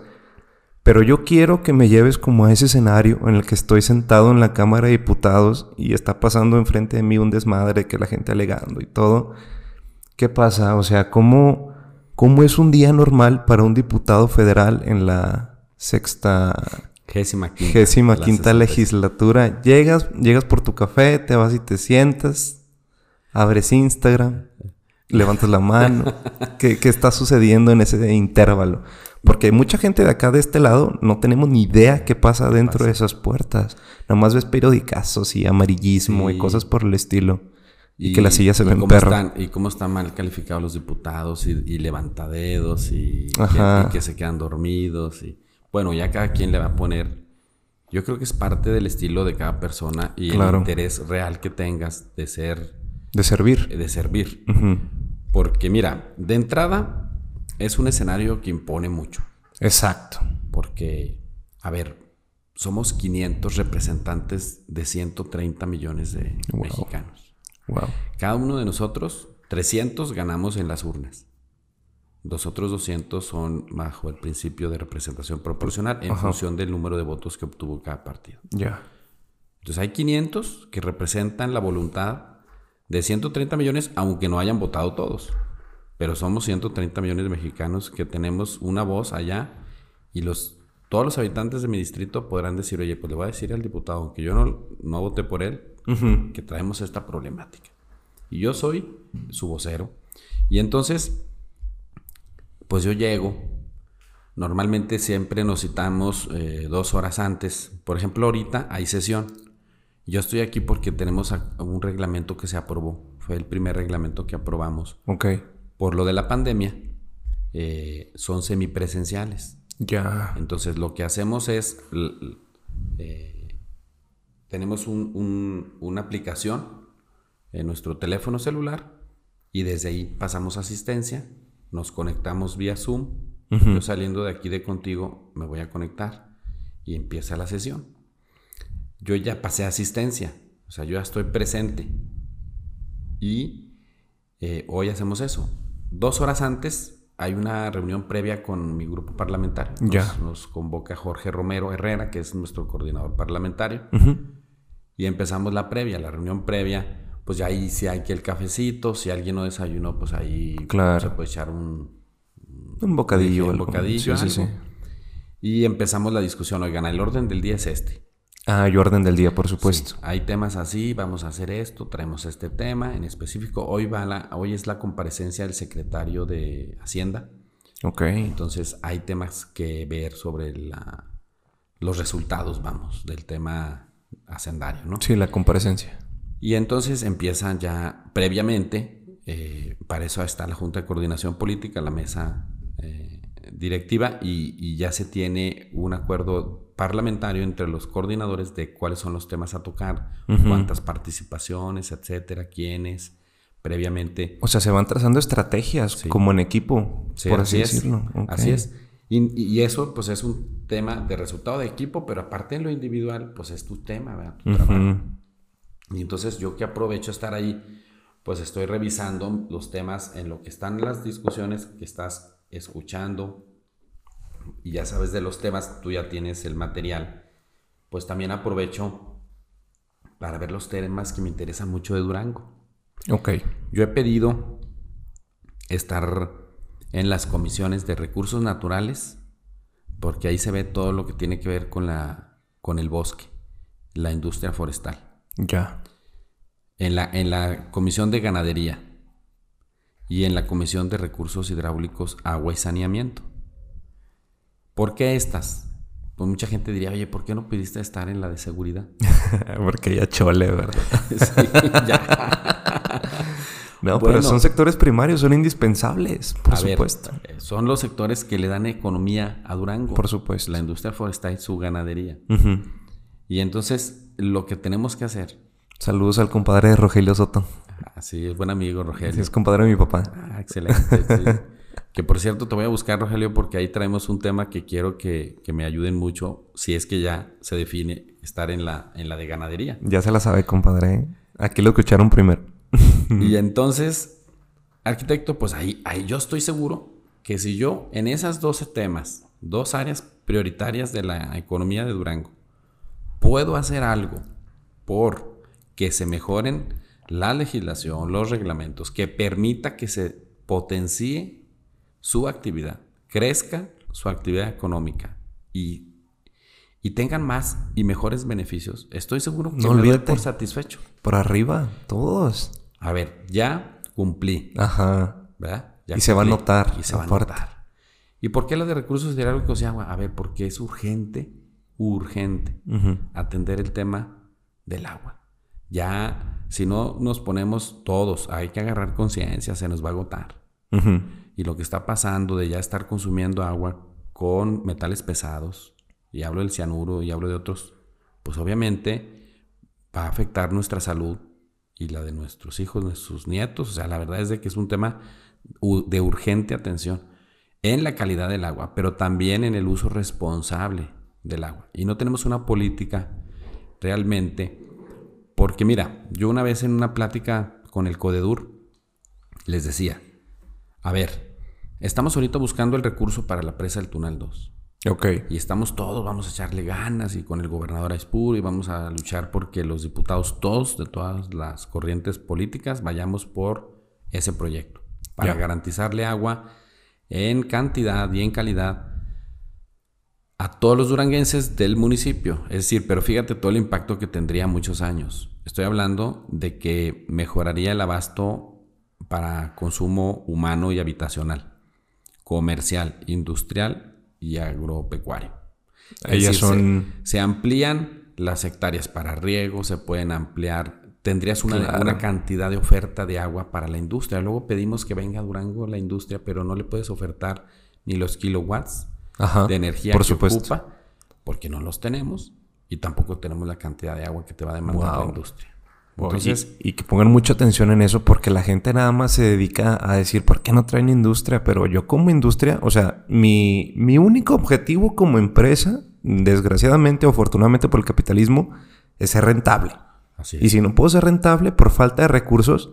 Pero yo quiero que me lleves como a ese escenario en el que estoy sentado en la Cámara de Diputados y está pasando enfrente de mí un desmadre que la gente alegando y todo. ¿Qué pasa? O sea, ¿cómo, cómo es un día normal para un diputado federal en la sexta, Gésima quinta. gésima la quinta 60. legislatura? Llegas, llegas por tu café, te vas y te sientas, abres Instagram, levantas la mano. ¿Qué, qué está sucediendo en ese intervalo? Porque mucha gente de acá, de este lado, no tenemos ni idea qué pasa dentro de esas puertas. Nomás ves periodicazos y amarillismo y cosas por el estilo. Y, que las sillas se ven perro. están- y cómo están mal calificados los diputados y, y levantadedos y, que, y que se quedan dormidos. Y, bueno, ya cada quien le va a poner... Yo creo que es parte del estilo de cada persona y Claro. el interés real que tengas de ser, De servir. de servir. Porque mira, de entrada es un escenario que impone mucho. Exacto. Porque, a ver, somos 500 representantes de 130 millones de Wow. mexicanos. Wow. Cada uno de nosotros, 300 ganamos en las urnas. Los otros 200 son bajo el principio de representación proporcional en Ajá. función del número de votos que obtuvo cada partido. Ya. Entonces hay 500 que representan la voluntad de 130 millones, aunque no hayan votado todos. Pero somos 130 millones de mexicanos que tenemos una voz allá y los, todos los habitantes de mi distrito podrán decir, oye, pues le voy a decir al diputado, aunque yo no, no voté por él, que traemos esta problemática. Y yo soy su vocero. Y entonces, pues yo llego. Normalmente siempre nos citamos eh, dos horas antes. Por ejemplo, ahorita hay sesión. Yo estoy aquí porque tenemos un reglamento que se aprobó. Fue el primer reglamento que aprobamos. Ok. Por lo de la pandemia, eh, son semipresenciales. Ya. Entonces, lo que hacemos es. Eh, tenemos una aplicación en nuestro teléfono celular y desde ahí pasamos asistencia, nos conectamos vía Zoom. Yo saliendo de aquí de contigo me voy a conectar y empieza la sesión. Yo ya pasé asistencia, o sea, yo ya estoy presente. Y eh, hoy hacemos eso. Dos horas antes hay una reunión previa con mi grupo parlamentario. Nos, ya. nos convoca Jorge Romero Herrera, que es nuestro coordinador parlamentario. Y empezamos la previa, la reunión previa pues ahí si hay que el cafecito, si alguien no desayunó, pues ahí se puede echar un, un bocadillo. Un bocadillo. Sí, sí, sí. Y empezamos la discusión. Oigan, el orden del día es este. Ah, el orden del día, por supuesto. hay temas así, vamos a hacer esto, traemos este tema en específico. Hoy, va la, hoy es la comparecencia del secretario de Hacienda. Ok. Entonces hay temas que ver sobre la, los resultados, vamos, del tema hacendario, ¿no? Sí, la comparecencia. Y entonces empiezan ya previamente, eh, para eso está la Junta de Coordinación Política, la mesa eh, directiva, y, ya se tiene un acuerdo parlamentario entre los coordinadores de cuáles son los temas a tocar, cuántas participaciones, etcétera, quiénes, previamente. O sea, se van trazando estrategias como en equipo, por así, decirlo. Así es. Y, eso, pues, es un tema de resultado de equipo, pero aparte en lo individual, pues es tu tema, ¿verdad? Tu trabajo. Y entonces yo que aprovecho estar ahí, pues estoy revisando los temas en lo que están las discusiones que estás escuchando y ya sabes de los temas, tú ya tienes el material, pues también aprovecho para ver los temas que me interesan mucho de Durango. Ok. Yo he pedido estar en las comisiones de recursos naturales, porque ahí se ve todo lo que tiene que ver con, la, con el bosque, la industria forestal. Ya. En la, en la Comisión de Ganadería y en la Comisión de Recursos Hidráulicos, Agua y Saneamiento. ¿Por qué estas? Pues mucha gente diría, oye, ¿por qué no pudiste estar en la de seguridad? Porque ya chole, ¿verdad? sí, ya. no, pero son sectores primarios, son indispensables, por supuesto. Eh, son los sectores que le dan economía a Durango. Por supuesto. La industria forestal y su ganadería. Y entonces lo que tenemos que hacer. Saludos al compadre de Rogelio Soto. Ah, sí, es buen amigo Rogelio. Sí, es compadre de mi papá. Ah, excelente. que por cierto, te voy a buscar, Rogelio, porque ahí traemos un tema que quiero que, me ayuden mucho, si es que ya se define estar en la, en la de ganadería. Ya se la sabe, compadre. ¿eh? Aquí lo escucharon primero. y entonces, arquitecto, pues ahí, ahí yo estoy seguro que si yo en esas 12 temas, dos áreas prioritarias de la economía de Durango, puedo hacer algo por que se mejoren la legislación, los reglamentos, que permita que se potencie su actividad, crezca su actividad económica y, y tengan más y mejores beneficios, estoy seguro que no me doy por satisfecho. Por arriba, todos. A ver, ya cumplí. Ajá. ¿Verdad? y se va a notar. Y se va a notar. ¿Y por qué la de recursos hidráulicos y agua? A ver, porque es urgente urgente atender el tema del agua. Ya, si no nos ponemos todos, hay que agarrar conciencia, se nos va a agotar. Y lo que está pasando de ya estar consumiendo agua con metales pesados, y hablo del cianuro y hablo de otros, pues obviamente va a afectar nuestra salud y la de nuestros hijos, nuestros nietos. O sea, la verdad es de que es un tema de urgente atención en la calidad del agua, pero también en el uso responsable del agua. Y no tenemos una política realmente, porque mira, yo una vez en una plática con el Codedur les decía, a ver, estamos ahorita buscando el recurso para la presa del Tunal 2. Ok. Y estamos todos, vamos a echarle ganas y con el gobernador Aispuro y vamos a luchar porque los diputados todos de todas las corrientes políticas vayamos por ese proyecto para garantizarle agua en cantidad y en calidad a todos los duranguenses del municipio. Es decir, pero fíjate todo el impacto que tendría muchos años. Estoy hablando de que mejoraría el abasto para consumo humano y habitacional, comercial, industrial y agropecuario. Ellas decir, son- Se, se amplían las hectáreas para riego, se pueden ampliar. Tendrías una, Claro. una cantidad de oferta de agua para la industria. Luego pedimos que venga a Durango la industria, pero no le puedes ofertar ni los kilowatts Ajá. de energía por que supuesto. ocupa, porque no los tenemos y tampoco tenemos la cantidad de agua que te va a demandar la industria. Entonces, y, y que pongan mucha atención en eso porque la gente nada más se dedica a decir, ¿por qué no traen industria? Pero yo como industria, o sea, mi, mi único objetivo como empresa, desgraciadamente o afortunadamente por el capitalismo, es ser rentable. así es. Y si no puedo ser rentable por falta de recursos,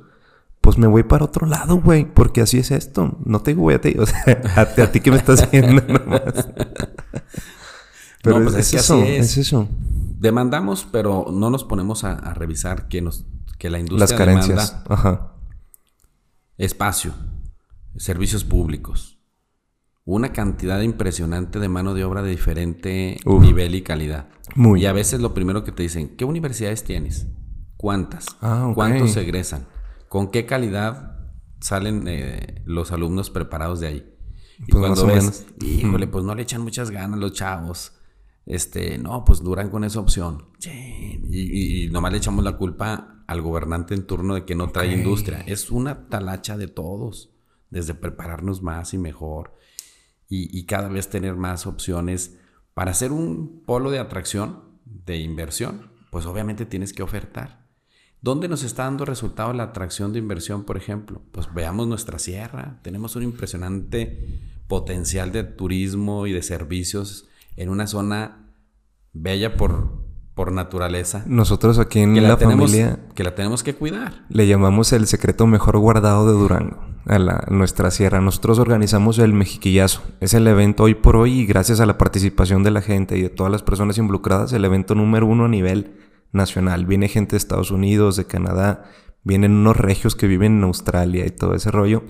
pues me voy para otro lado, güey, porque así es esto. No te digo, güey, a ti, o sea, a, ti- a ti que me estás viendo nomás. Pero No, pues es, es que eso, así es. es eso. demandamos, pero no nos ponemos a, a revisar que, nos, que la Las industria carencias. demanda Ajá. espacio, servicios públicos, una cantidad impresionante de mano de obra de diferente Uf. nivel y calidad. Muy. Y a veces lo primero que te dicen, ¿qué universidades tienes? ¿Cuántas? Ah, ok. ¿Cuántos egresan? ¿Con qué calidad salen eh, los alumnos preparados de ahí? Y Pues cuando ves, híjole, pues no le echan muchas ganas los chavos. Este, no, pues duran con esa opción. Y, nomás le echamos la culpa al gobernante en turno de que no trae industria. Es una talacha de todos, desde prepararnos más y mejor y, y cada vez tener más opciones para ser un polo de atracción, de inversión, pues obviamente tienes que ofertar. ¿Dónde nos está dando resultado la atracción de inversión, por ejemplo? Pues veamos nuestra sierra. Tenemos un impresionante potencial de turismo y de servicios en una zona bella por, por naturaleza. Nosotros aquí en la, la, tenemos, familia que la tenemos que cuidar. le llamamos el secreto mejor guardado de Durango, a, la- nuestra sierra. Nosotros organizamos el Mexiquillazo. Es el evento hoy por hoy y gracias a la participación de la gente y de todas las personas involucradas, el evento número uno a nivel nacional. Viene gente de Estados Unidos, de Canadá, vienen unos regios que viven en Australia y todo ese rollo.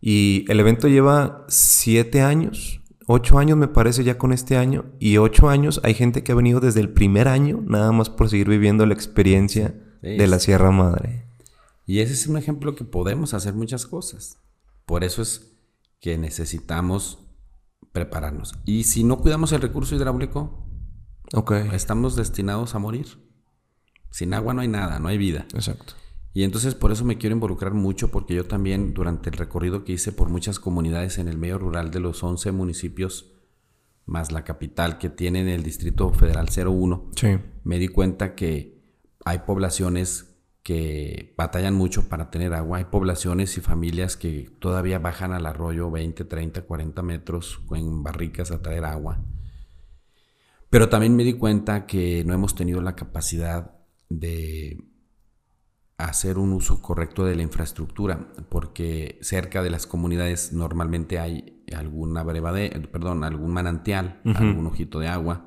Y el evento lleva siete años, ocho años me parece ya con este año, y ocho años hay gente que ha venido desde el primer año, nada más por seguir viviendo la experiencia Sí, de la. Sierra Madre. Y ese es un ejemplo que podemos hacer muchas cosas. Por eso es que necesitamos prepararnos. Y si no cuidamos el recurso hidráulico, estamos destinados a morir. Sin agua no hay nada, no hay vida. Exacto. Y entonces por eso me quiero involucrar mucho porque yo también durante el recorrido que hice por muchas comunidades en el medio rural de los 11 municipios más la capital que tienen el Distrito Federal 01, Sí. me di cuenta que hay poblaciones que batallan mucho para tener agua, hay poblaciones y familias que todavía bajan al arroyo 20, 30, 40 metros en barricas a traer agua. Pero también me di cuenta que no hemos tenido la capacidad de hacer un uso correcto de la infraestructura, porque cerca de las comunidades normalmente hay alguna perdón, algún manantial, algún ojito de agua,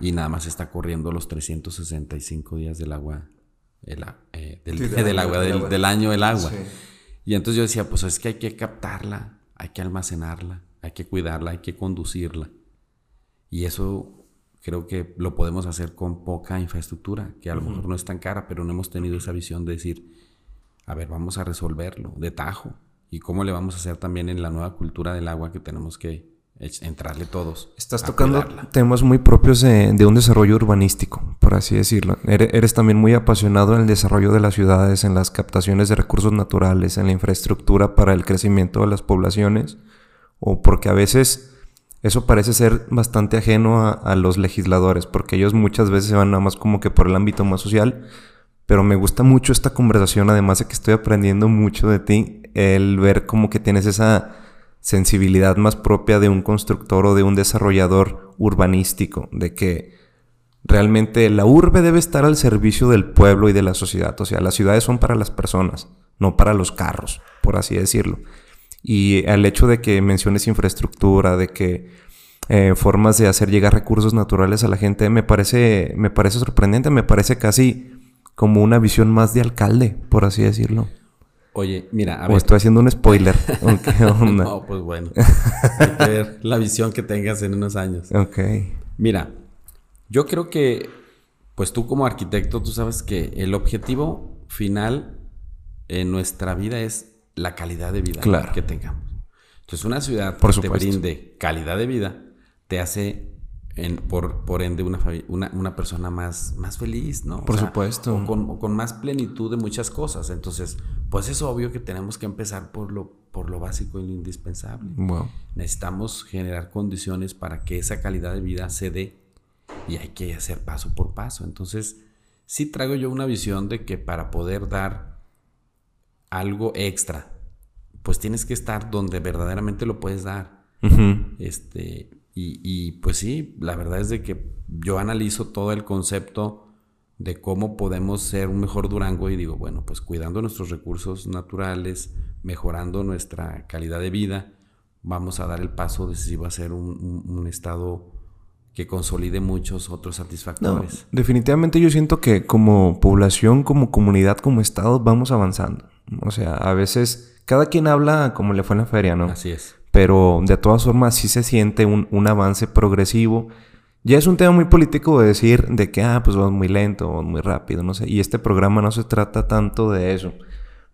y nada más está corriendo los 365 días del agua, el eh, del, Sí, del del año, agua, del del, agua. del año el agua. Sí. Y entonces yo decía, pues es que hay que captarla, hay que almacenarla, hay que cuidarla, hay que conducirla. Y eso creo que lo podemos hacer con poca infraestructura, que a lo mejor no es tan cara, pero no hemos tenido esa visión de decir, a ver, vamos a resolverlo de tajo. ¿Y cómo le vamos a hacer también en la nueva cultura del agua que tenemos que entrarle todos? Estás tocando cuidarla? temas muy propios de, de un desarrollo urbanístico, por así decirlo. Ere- Eres también muy apasionado en el desarrollo de las ciudades, en las captaciones de recursos naturales, en la infraestructura para el crecimiento de las poblaciones, o porque a veces eso parece ser bastante ajeno a, los legisladores, porque ellos muchas veces se van nada más como que por el ámbito más social. Pero me gusta mucho esta conversación, además de que estoy aprendiendo mucho de ti, el ver como que tienes esa sensibilidad más propia de un constructor o de un desarrollador urbanístico, de que realmente la urbe debe estar al servicio del pueblo y de la sociedad. O sea, las ciudades son para las personas, no para los carros, por así decirlo. Y el hecho de que menciones infraestructura, de que eh, formas de hacer llegar recursos naturales a la gente, me parece, me parece sorprendente, me parece casi como una visión más de alcalde, por así decirlo. Oye, mira, a o estoy haciendo un spoiler. no, pues bueno. Hay que ver la visión que tengas en unos años. Ok. Mira, yo creo que, pues tú como arquitecto, tú sabes que el objetivo final en nuestra vida es la calidad de vida que tengamos. Entonces, una ciudad por que te brinde calidad de vida te hace por, por ende una, una, persona más, más feliz, ¿no? Por supuesto. O con, con, más plenitud de muchas cosas. Entonces, pues es obvio que tenemos que empezar por lo, por lo básico y lo indispensable. Necesitamos generar condiciones para que esa calidad de vida se dé y hay que hacer paso por paso. Entonces, sí traigo yo una visión de que para poder dar algo extra, pues tienes que estar donde verdaderamente lo puedes dar. Este, y, pues sí, la verdad es de que yo analizo todo el concepto de cómo podemos ser un mejor Durango y digo, bueno, pues cuidando nuestros recursos naturales, mejorando nuestra calidad de vida, vamos a dar el paso de si va a ser un, estado que consolide muchos otros satisfactores. definitivamente yo siento que como población, como comunidad, como estado, vamos avanzando. O sea, a veces cada quien habla como le fue en la feria, ¿no? Así es pero de todas formas sí se siente un, avance progresivo. Ya es un tema muy político de decir de que, ah, pues vamos muy lento o muy rápido, no sé. Y este programa no se trata tanto de eso,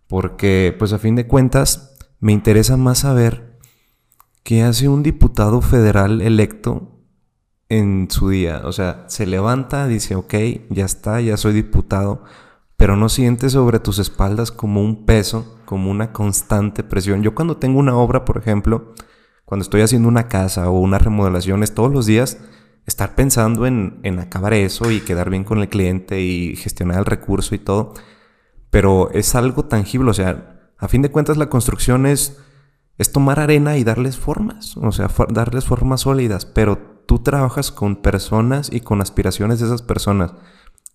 porque pues a fin de cuentas me interesa más saber qué hace un diputado federal electo en su día. O sea, se levanta, dice, ok, ya está, ya soy diputado, pero no sientes sobre tus espaldas como un peso, como una constante presión. Yo cuando tengo una obra, por ejemplo, cuando estoy haciendo una casa o una remodelación, es todos los días estar pensando en, acabar eso y quedar bien con el cliente y gestionar el recurso y todo. Pero es algo tangible, o sea, a fin de cuentas la construcción es, es tomar arena y darles formas, o sea, darles formas sólidas, pero tú trabajas con personas y con aspiraciones de esas personas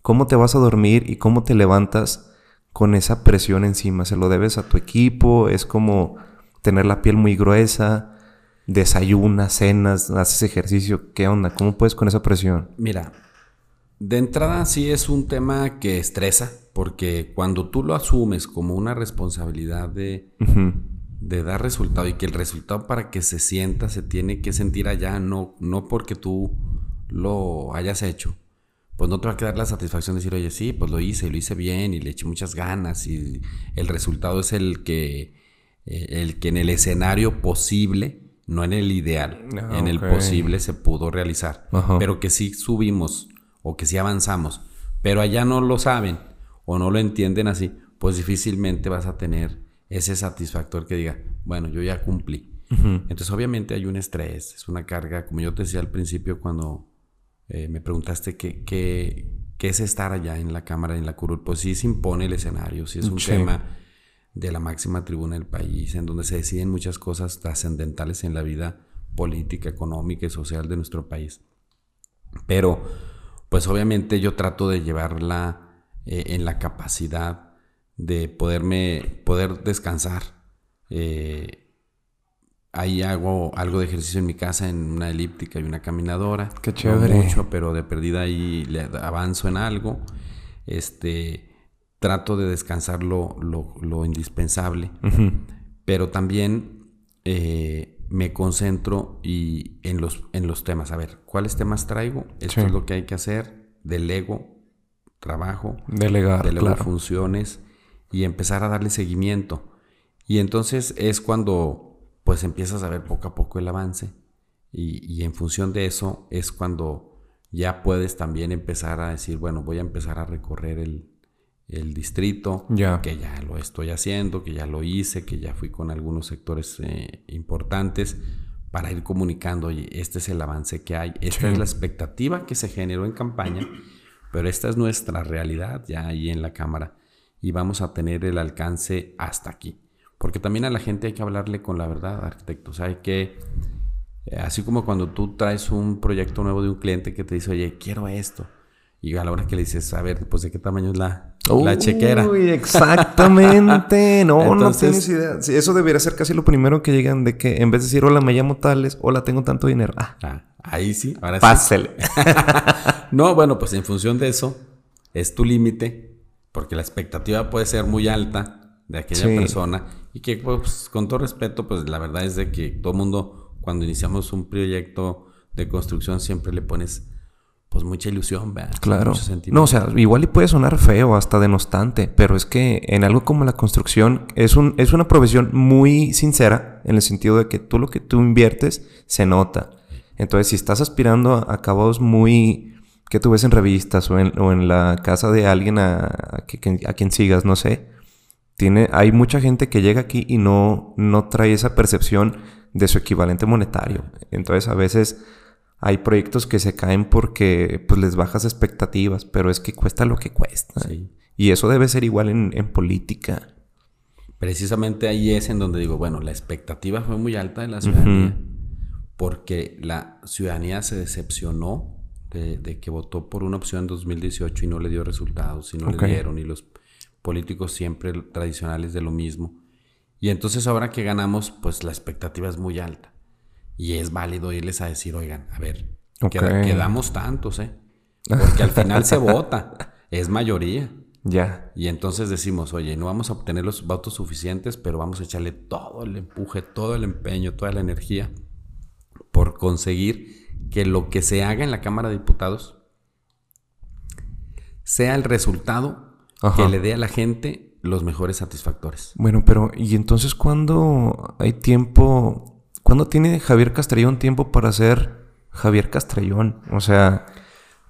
cómo te vas a dormir y cómo te levantas con esa presión encima. Se lo debes a tu equipo, es como tener la piel muy gruesa, desayunas, cenas, haces ejercicio. ¿Qué onda? ¿Cómo puedes con esa presión? Mira, de entrada sí es un tema que estresa, porque cuando tú lo asumes como una responsabilidad de, de dar resultado y que el resultado para que se sienta se tiene que sentir allá, no, no porque tú lo hayas hecho, pues no te va a quedar la satisfacción de decir, oye, sí, pues lo hice, lo hice bien y le eché muchas ganas y el resultado es el que, eh, el que en el escenario posible, no en el ideal, ah, en el posible se pudo realizar, pero que sí subimos o que sí avanzamos, pero allá no lo saben o no lo entienden así, pues difícilmente vas a tener ese satisfactor que diga, bueno, yo ya cumplí. Entonces obviamente hay un estrés, es una carga, como yo te decía al principio cuando eh, me preguntaste qué, qué, es estar allá en la Cámara, en la curul. Pues sí se impone el escenario, sí es un tema de la máxima tribuna del país, en donde se deciden muchas cosas trascendentales en la vida política, económica y social de nuestro país. Pero, pues obviamente yo trato de llevarla eh, en la capacidad de poderme, poder descansar. Eh, Ahí hago algo de ejercicio en mi casa en una elíptica y una caminadora. Qué chévere. No mucho, pero de perdida ahí le avanzo en algo. Este, trato de descansar lo, lo, indispensable. Pero también eh, me concentro y en los, en los temas. A ver, ¿cuáles temas traigo? Esto es lo que hay que hacer. Delego, trabajo. Delegar, delego funciones y empezar a darle seguimiento. Y entonces es cuando pues empiezas a ver poco a poco el avance y, en función de eso es cuando ya puedes también empezar a decir, bueno, voy a empezar a recorrer el, distrito, que ya lo estoy haciendo, que ya lo hice, que ya fui con algunos sectores eh, importantes para ir comunicando, oye, este es el avance que hay, esta es la expectativa que se generó en campaña, pero esta es nuestra realidad ya ahí en la Cámara y vamos a tener el alcance hasta aquí. Porque también a la gente hay que hablarle con la verdad, arquitecto. O sea, hay que, eh, así como cuando tú traes un proyecto nuevo de un cliente que te dice, oye, quiero esto. Y a la hora que le dices, a ver, pues de qué tamaño es la, la chequera. Uy, exactamente. No, no tienes idea. eso debería ser casi lo primero que llegan de que en vez de decir hola, me llamo tales, hola, tengo tanto dinero. Ah, ah ahí sí, ahora Pásele. no, bueno, pues en función de eso, es tu límite, porque la expectativa puede ser muy alta de aquella persona y que, pues, con todo respeto, pues la verdad es de que todo mundo, cuando iniciamos un proyecto de construcción, siempre le pones pues mucha ilusión, ¿verdad? Claro. No, o sea, igual y puede sonar feo, hasta denostante, pero es que en algo como la construcción es, un, es una profesión muy sincera en el sentido de que tú lo que tú inviertes se nota. Entonces, si estás aspirando a acabados muy que tú ves en revistas o en, o en la casa de alguien a, a, quien sigas, no sé, tiene, hay mucha gente que llega aquí y no, no trae esa percepción de su equivalente monetario. Entonces, a veces hay proyectos que se caen porque pues les bajas expectativas, pero es que cuesta lo que cuesta. Y eso debe ser igual en, política. Precisamente ahí es en donde digo, bueno, la expectativa fue muy alta de la ciudadanía, porque la ciudadanía se decepcionó de, que votó por una opción en 2018 y no le dio resultados, y no le dieron, y los políticos siempre tradicionales de lo mismo. Y entonces ahora que ganamos, pues la expectativa es muy alta. Y es válido irles a decir, oigan, a ver, quedamos tantos, ¿eh? Porque al final se vota, es mayoría. Ya. Y entonces decimos, oye, no vamos a obtener los votos suficientes, pero vamos a echarle todo el empuje, todo el empeño, toda la energía por conseguir que lo que se haga en la Cámara de Diputados sea el resultado que le dé a la gente los mejores satisfactores. Bueno, pero ¿y entonces cuándo hay tiempo ¿Cuándo tiene Javier Castrellón tiempo para ser Javier Castrellón? O sea...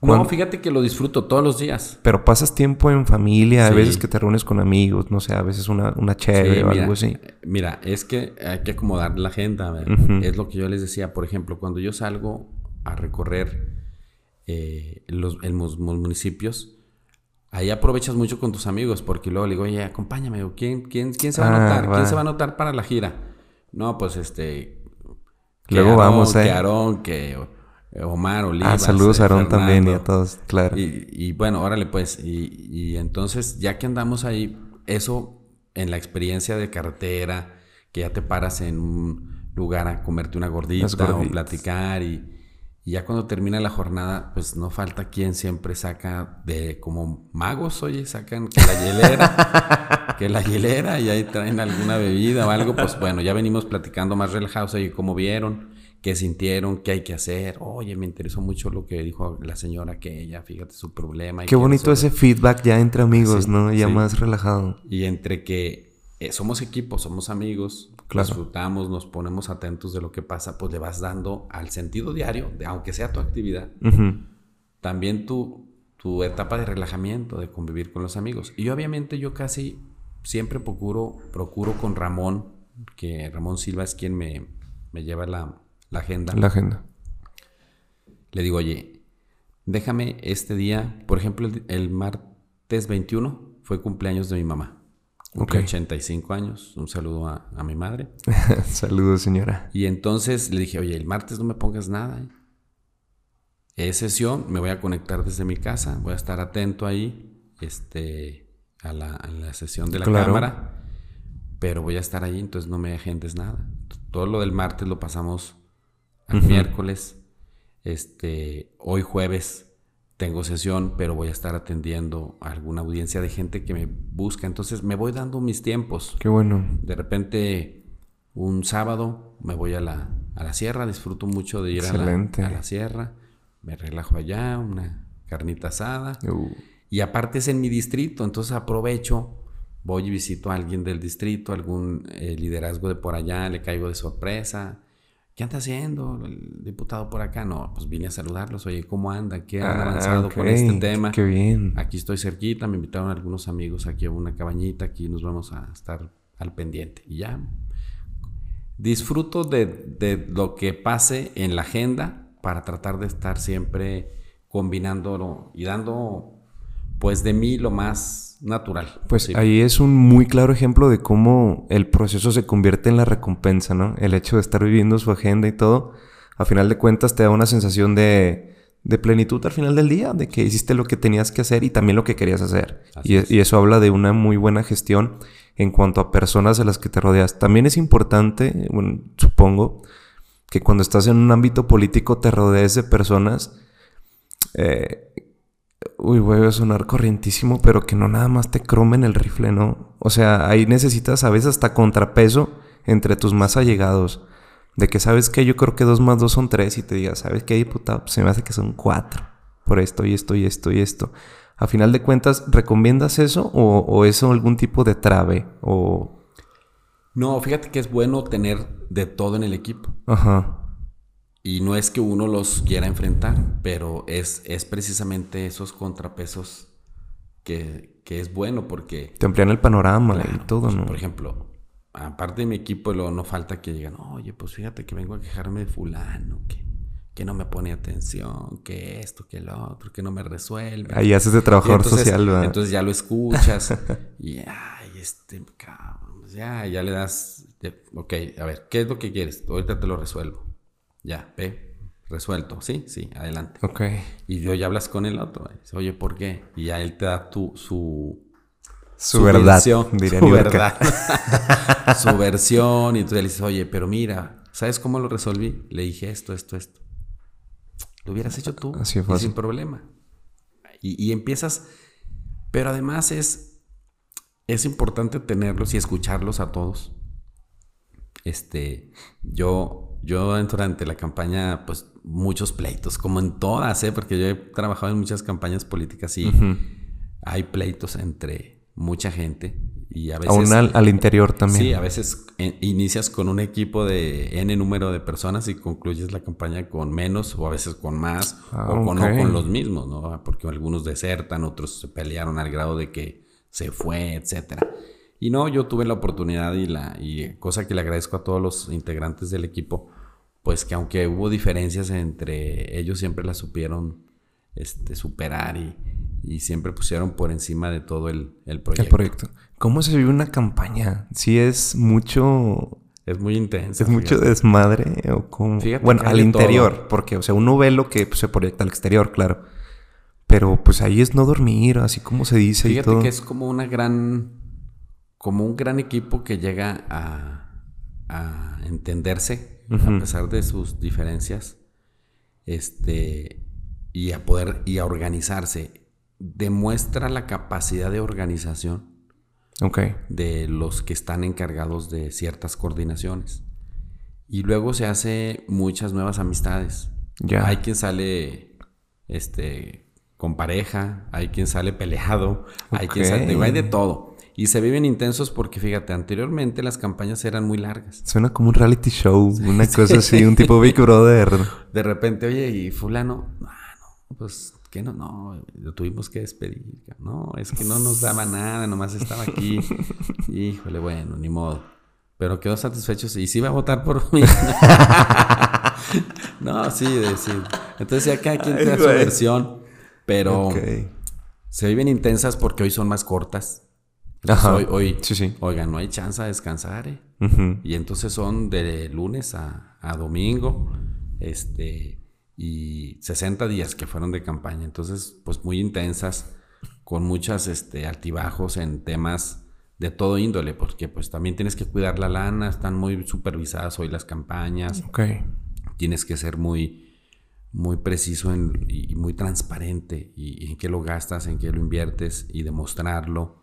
No, fíjate que lo disfruto todos los días. Pero pasas tiempo en familia, a veces que te reúnes con amigos, no sé, a veces una, una chévere o algo así. Mira, es que hay que acomodar la agenda. Es lo que yo les decía. Por ejemplo, cuando yo salgo a recorrer eh, los, municipios, ahí aprovechas mucho con tus amigos, porque luego le digo, oye, acompáñame, ¿quién, quién, quién se va a ah, notar? ¿Quién se va a notar para la gira? No, pues este, Luego vamos, ¿eh? Que Aarón, que Omar, Olivas. Ah, saludos a Aarón también y a todos, claro. Y, bueno, órale pues. Y, entonces, ya que andamos ahí, eso en la experiencia de carretera, que ya te paras en un lugar a comerte una gordita o platicar y, ya cuando termina la jornada, pues no falta quien siempre saca de como magos, oye, sacan que la hielera, que la hielera y ahí traen alguna bebida o algo, pues bueno, ya venimos platicando más relajados, oye, cómo vieron, qué sintieron, qué hay que hacer. Oye, me interesó mucho lo que dijo la señora que ella, fíjate su problema. Qué bonito ese feedback ya entre amigos, ¿no? Ya más relajado. Y entre que eh, somos equipo, somos amigos, disfrutamos, nos ponemos atentos de lo que pasa, pues le vas dando al sentido diario, de, aunque sea tu actividad, también tu, tu etapa de relajamiento, de convivir con los amigos. Y obviamente yo casi siempre procuro, procuro con Ramón, que Ramón Silva es quien me, lleva la, agenda. La agenda. Le digo, oye, déjame este día, por ejemplo, el, el martes 21 fue cumpleaños de mi mamá. Okay. 85 años. Un saludo a, mi madre. Saludos, señora. Y entonces le dije, oye, el martes no me pongas nada. ¿eh? Es sesión, me voy a conectar desde mi casa, voy a estar atento ahí este, a, la, sesión de la cámara, pero voy a estar ahí, entonces no me agendes nada. Todo lo del martes lo pasamos al miércoles. Este, hoy jueves tengo sesión, pero voy a estar atendiendo a alguna audiencia de gente que me busca. Entonces me voy dando mis tiempos. Qué bueno. De repente, un sábado me voy a la, a la sierra, disfruto mucho de ir a la, a la, sierra. Me relajo allá, una carnita asada. Uh. Y aparte es en mi distrito, entonces aprovecho, voy y visito a alguien del distrito, algún eh, liderazgo de por allá, le caigo de sorpresa ¿Qué anda haciendo el diputado por acá? No, pues vine a saludarlos. Oye, ¿cómo anda? ¿Qué han ah, avanzado con este tema? Qué bien. Aquí estoy cerquita, me invitaron algunos amigos aquí a una cabañita, aquí nos vamos a estar al pendiente. Y ya disfruto de, de lo que pase en la agenda para tratar de estar siempre combinándolo y dando pues de mí lo más natural. Pues ahí es un muy claro ejemplo de cómo el proceso se convierte en la recompensa, ¿no? El hecho de estar viviendo su agenda y todo, a final de cuentas te da una sensación de, de plenitud al final del día, de que hiciste lo que tenías que hacer y también lo que querías hacer. Así Y, es. y eso habla de una muy buena gestión en cuanto a personas de las que te rodeas. También es importante, bueno, supongo, que cuando estás en un ámbito político te rodees de personas... eh, Uy, voy a sonar corrientísimo, pero que no nada más te cromen el rifle, ¿no? O sea, ahí necesitas a veces hasta contrapeso entre tus más allegados. De que sabes que yo creo que dos más dos son tres y te digas, ¿sabes qué, diputado? Pues se me hace que son cuatro. Por esto y esto y esto y esto. A final de cuentas, ¿recomiendas eso o, o eso algún tipo de trave? O... No, fíjate que es bueno tener de todo en el equipo. Ajá. Y no es que uno los quiera enfrentar, pero es, es precisamente esos contrapesos que, que es bueno porque... Te amplían el panorama y Claro, todo, pues, ¿no? Por ejemplo, aparte de mi equipo, luego no falta que digan, oye, pues fíjate que vengo a quejarme de fulano, que, que no me pone atención, que esto, que lo otro, que no me resuelve. Ahí haces de trabajador entonces, social, ¿verdad? Entonces ya lo escuchas y, ay, este, cabrón, pues ya, ya le das, ok, a ver, ¿qué es lo que quieres? Ahorita te lo resuelvo. Ya, ve, resuelto, sí, sí, adelante. Ok. Y yo ya hablas con el otro, dices, oye, ¿por qué? Y ya él te da tu, su, Su, verdad, versión, diría su verdad. su versión. Y tú le dices, oye, pero mira, ¿sabes cómo lo resolví? Le dije esto, esto, esto. Lo hubieras hecho tú. Así sin problema. Y, y empiezas. Pero además es. Es importante tenerlos y escucharlos a todos. Este. Yo. Yo durante la campaña, pues muchos pleitos, como en todas, ¿eh? porque yo he trabajado en muchas campañas políticas y hay pleitos entre mucha gente y a veces Aún al, al interior también. sí a veces eh, inicias con un equipo de n número de personas y concluyes la campaña con menos o a veces con más Ah, o con, no con los mismos no porque algunos desertan otros se pelearon al grado de que se fue etcétera y no yo tuve la oportunidad y la y cosa que le agradezco a todos los integrantes del equipo pues que aunque hubo diferencias entre ellos siempre las supieron este, superar y, y siempre pusieron por encima de todo el, el proyecto. El proyecto. ¿Cómo se vive una campaña? Si es mucho. Es muy intenso. ¿Es mucho desmadre o cómo? Fíjate bueno, al interior, todo. porque, o sea, uno ve lo que pues, se proyecta al exterior, claro. Pero pues ahí es no dormir, así como se dice y Fíjate todo. que es como una gran, como un gran equipo que llega a, a entenderse a pesar de sus diferencias, este, y a poder y a organizarse. Demuestra la capacidad de organización de los que están encargados de ciertas coordinaciones. Y luego se hace muchas nuevas amistades. Hay quien sale este con pareja, hay quien sale peleado, hay quien sale, digo, hay de todo. Y se viven intensos porque fíjate, anteriormente las campañas eran muy largas. Suena como un reality show, una cosa así, un tipo Big Brother. De repente, oye, y fulano, ah, no, pues que no, no, lo tuvimos que despedir. No, es que no nos daba nada, nomás estaba aquí. Híjole, bueno, ni modo. Pero quedó satisfecho y sí iba a votar por mí. no, sí, sí. Entonces ya cada quien da su versión, pero se viven intensas porque hoy son más cortas. Entonces, Ajá. hoy, hoy, Sí, sí. oigan, no hay chance de descansar, ¿eh? Y entonces son de lunes a, a domingo, este, y 60 días que fueron de campaña. Entonces, pues muy intensas, con muchas este, altibajos en temas de todo índole, porque pues también tienes que cuidar la lana, están muy supervisadas hoy las campañas, tienes que ser muy, muy preciso en- y, y muy transparente y, y en qué lo gastas, en qué lo inviertes y demostrarlo.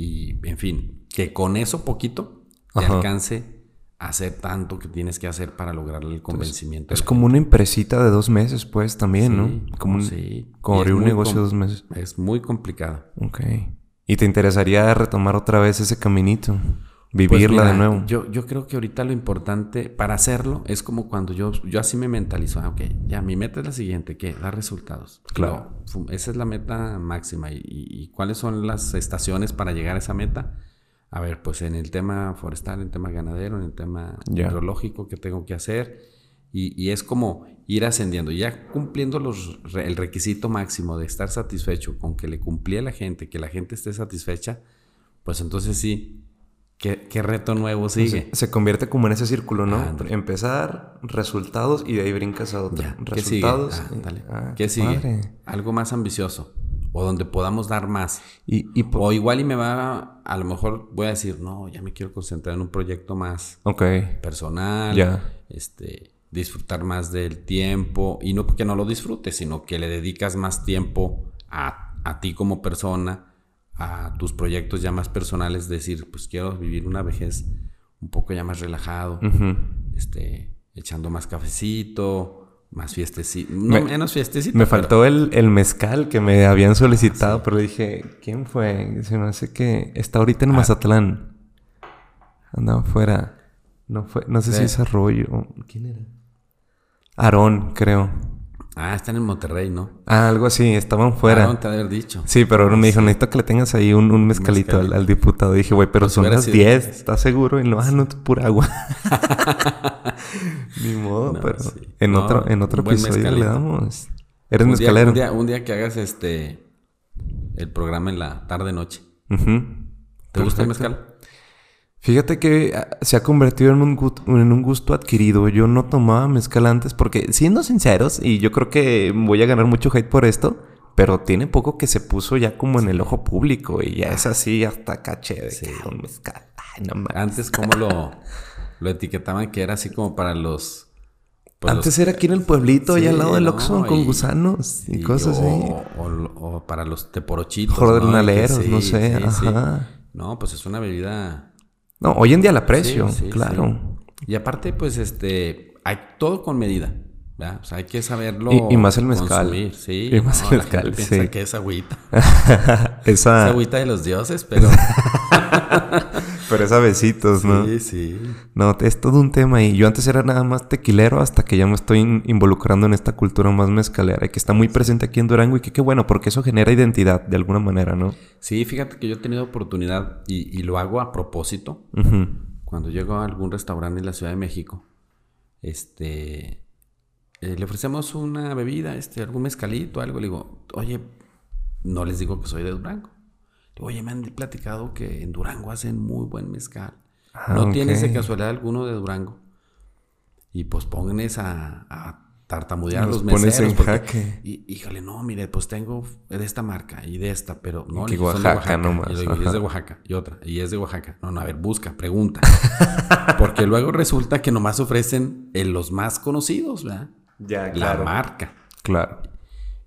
Y en fin, que con eso poquito te Ajá. alcance a hacer tanto que tienes que hacer para lograr el convencimiento. Es como una empresita de dos meses, pues, también, Sí, ¿no? Como un, sí. como abrir un negocio de dos meses. Es muy complicado. Ok. ¿Y te interesaría retomar otra vez ese caminito? Pues Vivirla mira, de nuevo. Yo, yo creo que ahorita lo importante para hacerlo es como cuando yo, yo así me mentalizo. ah, Ok, ya mi meta es la siguiente, ¿qué? Dar resultados. Claro. No, esa es la meta máxima. ¿Y, y- cuáles son las estaciones para llegar a esa meta? A ver, pues en el tema forestal, en el tema ganadero, en el tema Ya. hidrológico, ¿qué tengo que hacer? Y, y es como ir ascendiendo. Ya cumpliendo los, el requisito máximo de estar satisfecho con que le cumplí a la gente, que la gente esté satisfecha, pues entonces sí, ¿Qué, qué reto nuevo sigue? Se, se convierte como en ese círculo, ¿no? Empezar, resultados y de ahí brincas a otro. Ya, ¿Qué sigue? resultados. Ah. Ah, ¿Qué sigue? padre. Algo más ambicioso. O donde podamos dar más. Y, O igual y me va, a lo mejor voy a decir, no, ya me quiero concentrar en un proyecto más personal. Ya. Este, disfrutar más del tiempo. Y no porque no lo disfrutes, sino que le dedicas más tiempo a, a ti como persona, a tus proyectos ya más personales. Decir, pues quiero vivir una vejez un poco ya más relajado. Este, echando más cafecito, más fiestecito. No Me- menos fiestecito. Me pero- faltó el, el mezcal que me habían solicitado, pero dije, ¿quién fue? Se me hace que está ahorita Ah. en Mazatlán. Andaba fuera. No fue, no sé si es Arroyo. ¿Quién era? Aarón, creo. Ah, están en Monterrey, ¿no? Ah, algo así, estaban fuera. Aaron te haber dicho. Sí, pero ahora me dijo, necesito que le tengas ahí un, un mezcalito al, diputado. Dije, güey, pero Pues son las sido- 10, ¿estás seguro? Y no, ah, no, es pura agua. Ni modo, No, pero sí. en No, otro, en otro episodio le damos. Eres un día, mezcalero. un, día, un día que hagas este el programa en la tarde noche. Ujú. ¿Te gusta el mezcal? Fíjate que ah, se ha convertido en un, gusto, en un gusto adquirido. Yo no tomaba mezcal antes porque, siendo sinceros, y yo creo que voy a ganar mucho hate por esto, pero tiene poco que se puso ya como en el ojo público y ya es así hasta caché de Sí. que ah, un mezcal. Ay, no mames. Antes como lo, lo etiquetaban que era así como para los pues, Antes los- era aquí en el pueblito, allá al lado del no, Oxxo, con gusanos y, y- cosas o, así. o- o para los teporochitos. Jornaleros, Que no sé, ajá. No, pues es una bebida No, hoy en día la aprecio, Sí, sí, claro. sí. Y aparte, pues, este, hay todo con medida. O sea, hay que saberlo. Y- y más el mezcal. Sí, Y más no, el mezcal, piensa sí. que es agüita. Es esa, agüita de los dioses, pero. pero es a besitos, ¿no? Sí, sí. No, es todo un tema y yo antes era nada más tequilero hasta que ya me estoy in- involucrando en esta cultura más mezcalera y que está muy presente aquí en Durango y que qué bueno porque eso genera identidad de alguna manera, ¿no? Sí, fíjate que yo he tenido oportunidad y, y lo hago a propósito. Cuando llego a algún restaurante en la Ciudad de México, este. eh, le ofrecemos una bebida, este, algún mezcalito, algo. Le digo, oye, no les digo que soy de Durango. Oye, me han platicado que en Durango hacen muy buen mezcal. Ah, ¿No tienes de casualidad alguno de Durango? Y pues pónganles a, a tartamudear a Los los pones meseros. en porque- jaque. Y, híjole, no, mire, pues tengo de esta marca y de esta, pero no, Que de Oaxaca nomás, Y le digo, y es de Oaxaca. Y otra, y es de Oaxaca. No, no, a ver, busca, pregunta. Porque luego resulta que nomás ofrecen en los más conocidos, ¿verdad? Ya, La marca. Claro.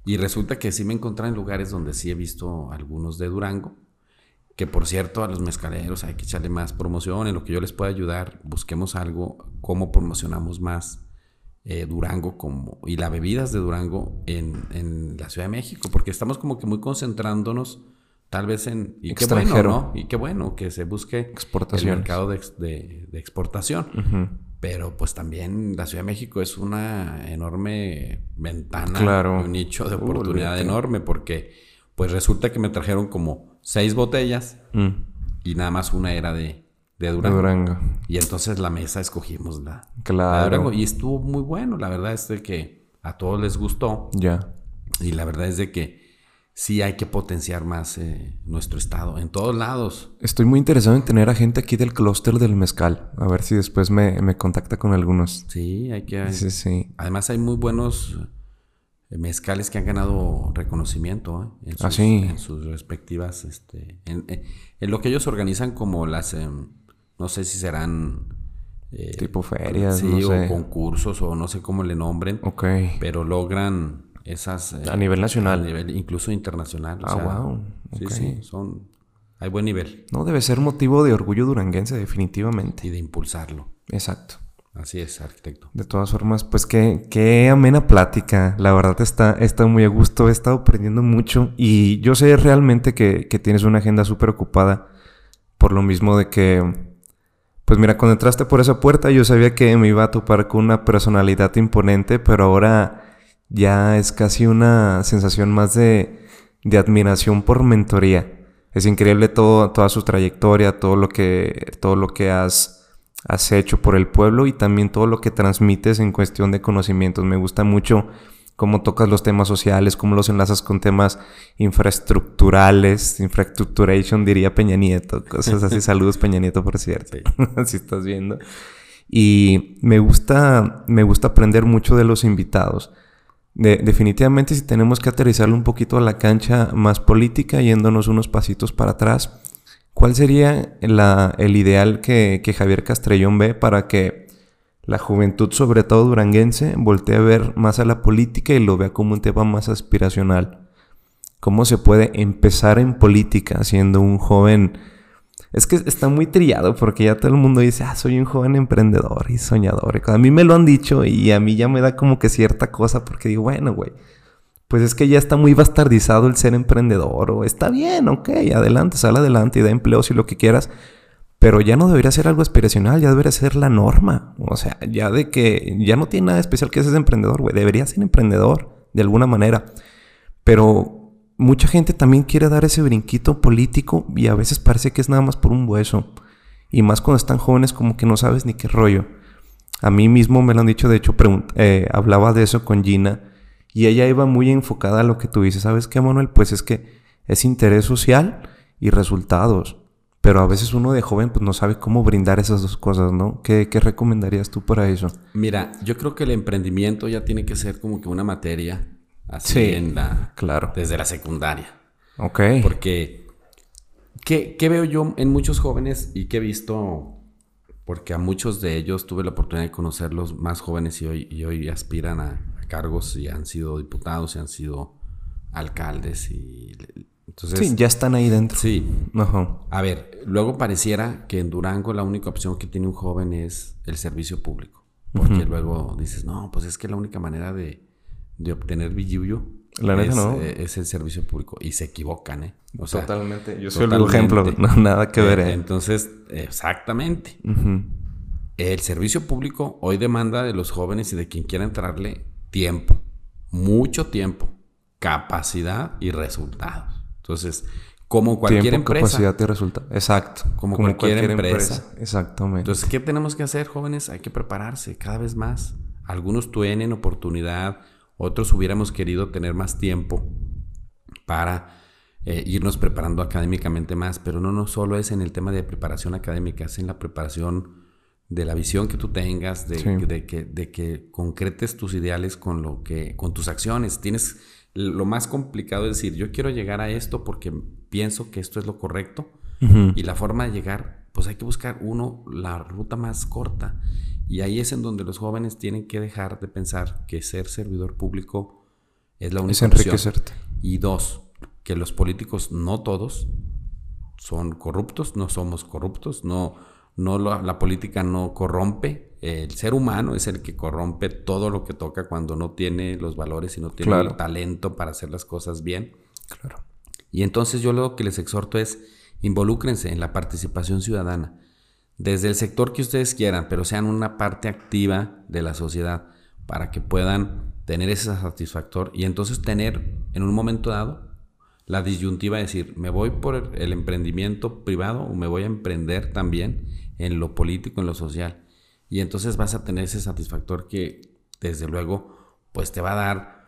Y resulta que sí me encontré en lugares donde sí he visto algunos de Durango. Que por cierto, a los mezcaleros hay que echarle más promoción. En lo que yo les pueda ayudar, busquemos algo, cómo promocionamos más eh, Durango como, y las bebidas de Durango en, en la Ciudad de México. Porque estamos como que muy concentrándonos tal vez en... Y qué bueno, Extranjero. ¿no? Y qué bueno que se busque el mercado de, de- de exportación. Pero pues también la Ciudad de México es una enorme ventana, Claro. un nicho de oportunidad enorme porque pues resulta que me trajeron como seis botellas Mm, y nada más una era de, de Durango. Durango. Y entonces la mesa escogimos la, la de Claro. Durango y estuvo muy bueno. La verdad es de que a todos les gustó Ya. y la verdad es de que sí hay que potenciar más eh, nuestro estado en todos lados. Estoy muy interesado en tener a gente aquí del clúster del mezcal. A ver si después me, me contacta con algunos. Sí, hay que... Sí, sí. Además hay muy buenos mezcales que han ganado reconocimiento ¿eh? en, sus, Ah, sí. en sus respectivas, este, en, en- lo que ellos organizan como las, em, no sé si serán eh, Tipo ferias, sí, no o sé. concursos o no sé cómo le nombren, Ok. pero logran esas eh, A nivel nacional. a nivel incluso internacional. o Ah, sea, wow. Sí, sí, son, hay buen nivel No debe ser motivo de orgullo duranguense, definitivamente. y de impulsarlo. Exacto. Así es, arquitecto. De todas formas, pues qué, qué amena plática. La verdad está, está muy a gusto. He estado aprendiendo mucho. Y yo sé realmente que, que tienes una agenda súper ocupada. Por lo mismo de que, pues mira, cuando entraste por esa puerta yo sabía que me iba a topar con una personalidad imponente, pero ahora ya es casi una sensación más de, de admiración por mentoría. Es increíble todo, toda su trayectoria, todo lo que, todo lo que has has hecho por el pueblo y también todo lo que transmites en cuestión de conocimientos. Me gusta mucho cómo tocas los temas sociales, cómo los enlazas con temas infraestructurales, infrastructuration diría Peña Nieto, cosas así. Saludos Peña Nieto, por cierto, si estás viendo. Y me gusta, me gusta aprender mucho de los invitados. definitivamente si tenemos que aterrizarlo un poquito a la cancha más política, yéndonos unos pasitos para atrás, ¿cuál sería el ideal que, que Javier Castrellón ve para que la juventud, sobre todo duranguense, voltea a ver más a la política y lo vea como un tema más aspiracional. ¿Cómo se puede empezar en política siendo un joven? Es que está muy trillado porque ya todo el mundo dice, ah, soy un joven emprendedor y soñador. A mí me lo han dicho y a mí ya me da como que cierta cosa porque digo, bueno, güey, pues es que ya está muy bastardizado el ser emprendedor o está bien, ok, adelante, sal adelante y da empleo si lo que quieras pero ya no debería ser algo aspiracional, ya debería ser la norma. O sea, ya de que ya no tiene nada especial que seas emprendedor, güey. Debería ser emprendedor de alguna manera. Pero mucha gente también quiere dar ese brinquito político y a veces parece que es nada más por un hueso. Y más cuando están jóvenes como que no sabes ni qué rollo. A mí mismo me lo han dicho, de hecho, eh, hablaba de eso con Gina y ella iba muy enfocada a lo que tú dices. ¿Sabes qué, Manuel? Pues es que es interés social y resultados. Pero a veces uno de joven pues no sabe cómo brindar esas dos cosas, ¿no? ¿Qué, recomendarías tú para eso? Mira, yo creo que el emprendimiento ya tiene que ser como que una materia así en la... Claro. Desde la secundaria. Ok. Porque, ¿qué, veo yo en muchos jóvenes y que he visto? Porque a muchos de ellos tuve la oportunidad de conocerlos más jóvenes y hoy, y hoy aspiran a cargos y han sido diputados y han sido alcaldes y sí, ya están ahí dentro. Sí. A ver, luego pareciera que en Durango la única opción que tiene un joven es el servicio público. Porque luego dices, no, pues es que la única manera de, obtener billuyo la es, no. Eh, es, el servicio público. Y se equivocan, ¿eh? totalmente. Yo soy el ejemplo. No, nada que ver. ¿eh? Entonces, exactamente. El servicio público hoy demanda de los jóvenes y de quien quiera entrarle tiempo. Mucho tiempo. Capacidad y resultados. Entonces, como cualquier Tiempo, empresa. capacidad y resulta. Exacto. Como, cualquier, empresa. Exactamente. Entonces, ¿qué tenemos que hacer, jóvenes? Hay que prepararse cada vez más. Algunos tienen oportunidad, otros hubiéramos querido tener más tiempo para eh, irnos preparando académicamente más, pero no, no solo es en el tema de preparación académica, es en la preparación de la visión que tú tengas, de, de, que, de que concretes tus ideales con lo que, con tus acciones. Tienes lo más complicado es decir, yo quiero llegar a esto porque pienso que esto es lo correcto. Y la forma de llegar, pues hay que buscar uno, la ruta más corta. Y ahí es en donde los jóvenes tienen que dejar de pensar que ser servidor público es la única es enriquecerte. Y dos, que los políticos, no todos, son corruptos, no somos corruptos, no, no la política no corrompe, el ser humano es el que corrompe todo lo que toca cuando no tiene los valores y no tiene el talento para hacer las cosas bien. Claro. Y entonces yo lo que les exhorto es involúcrense en la participación ciudadana. Desde el sector que ustedes quieran, pero sean una parte activa de la sociedad para que puedan tener ese satisfactor y entonces tener en un momento dado la disyuntiva de decir, me voy por el emprendimiento privado o me voy a emprender también en lo político, en lo social. Y entonces vas a tener ese satisfactor que, desde luego, pues te va a dar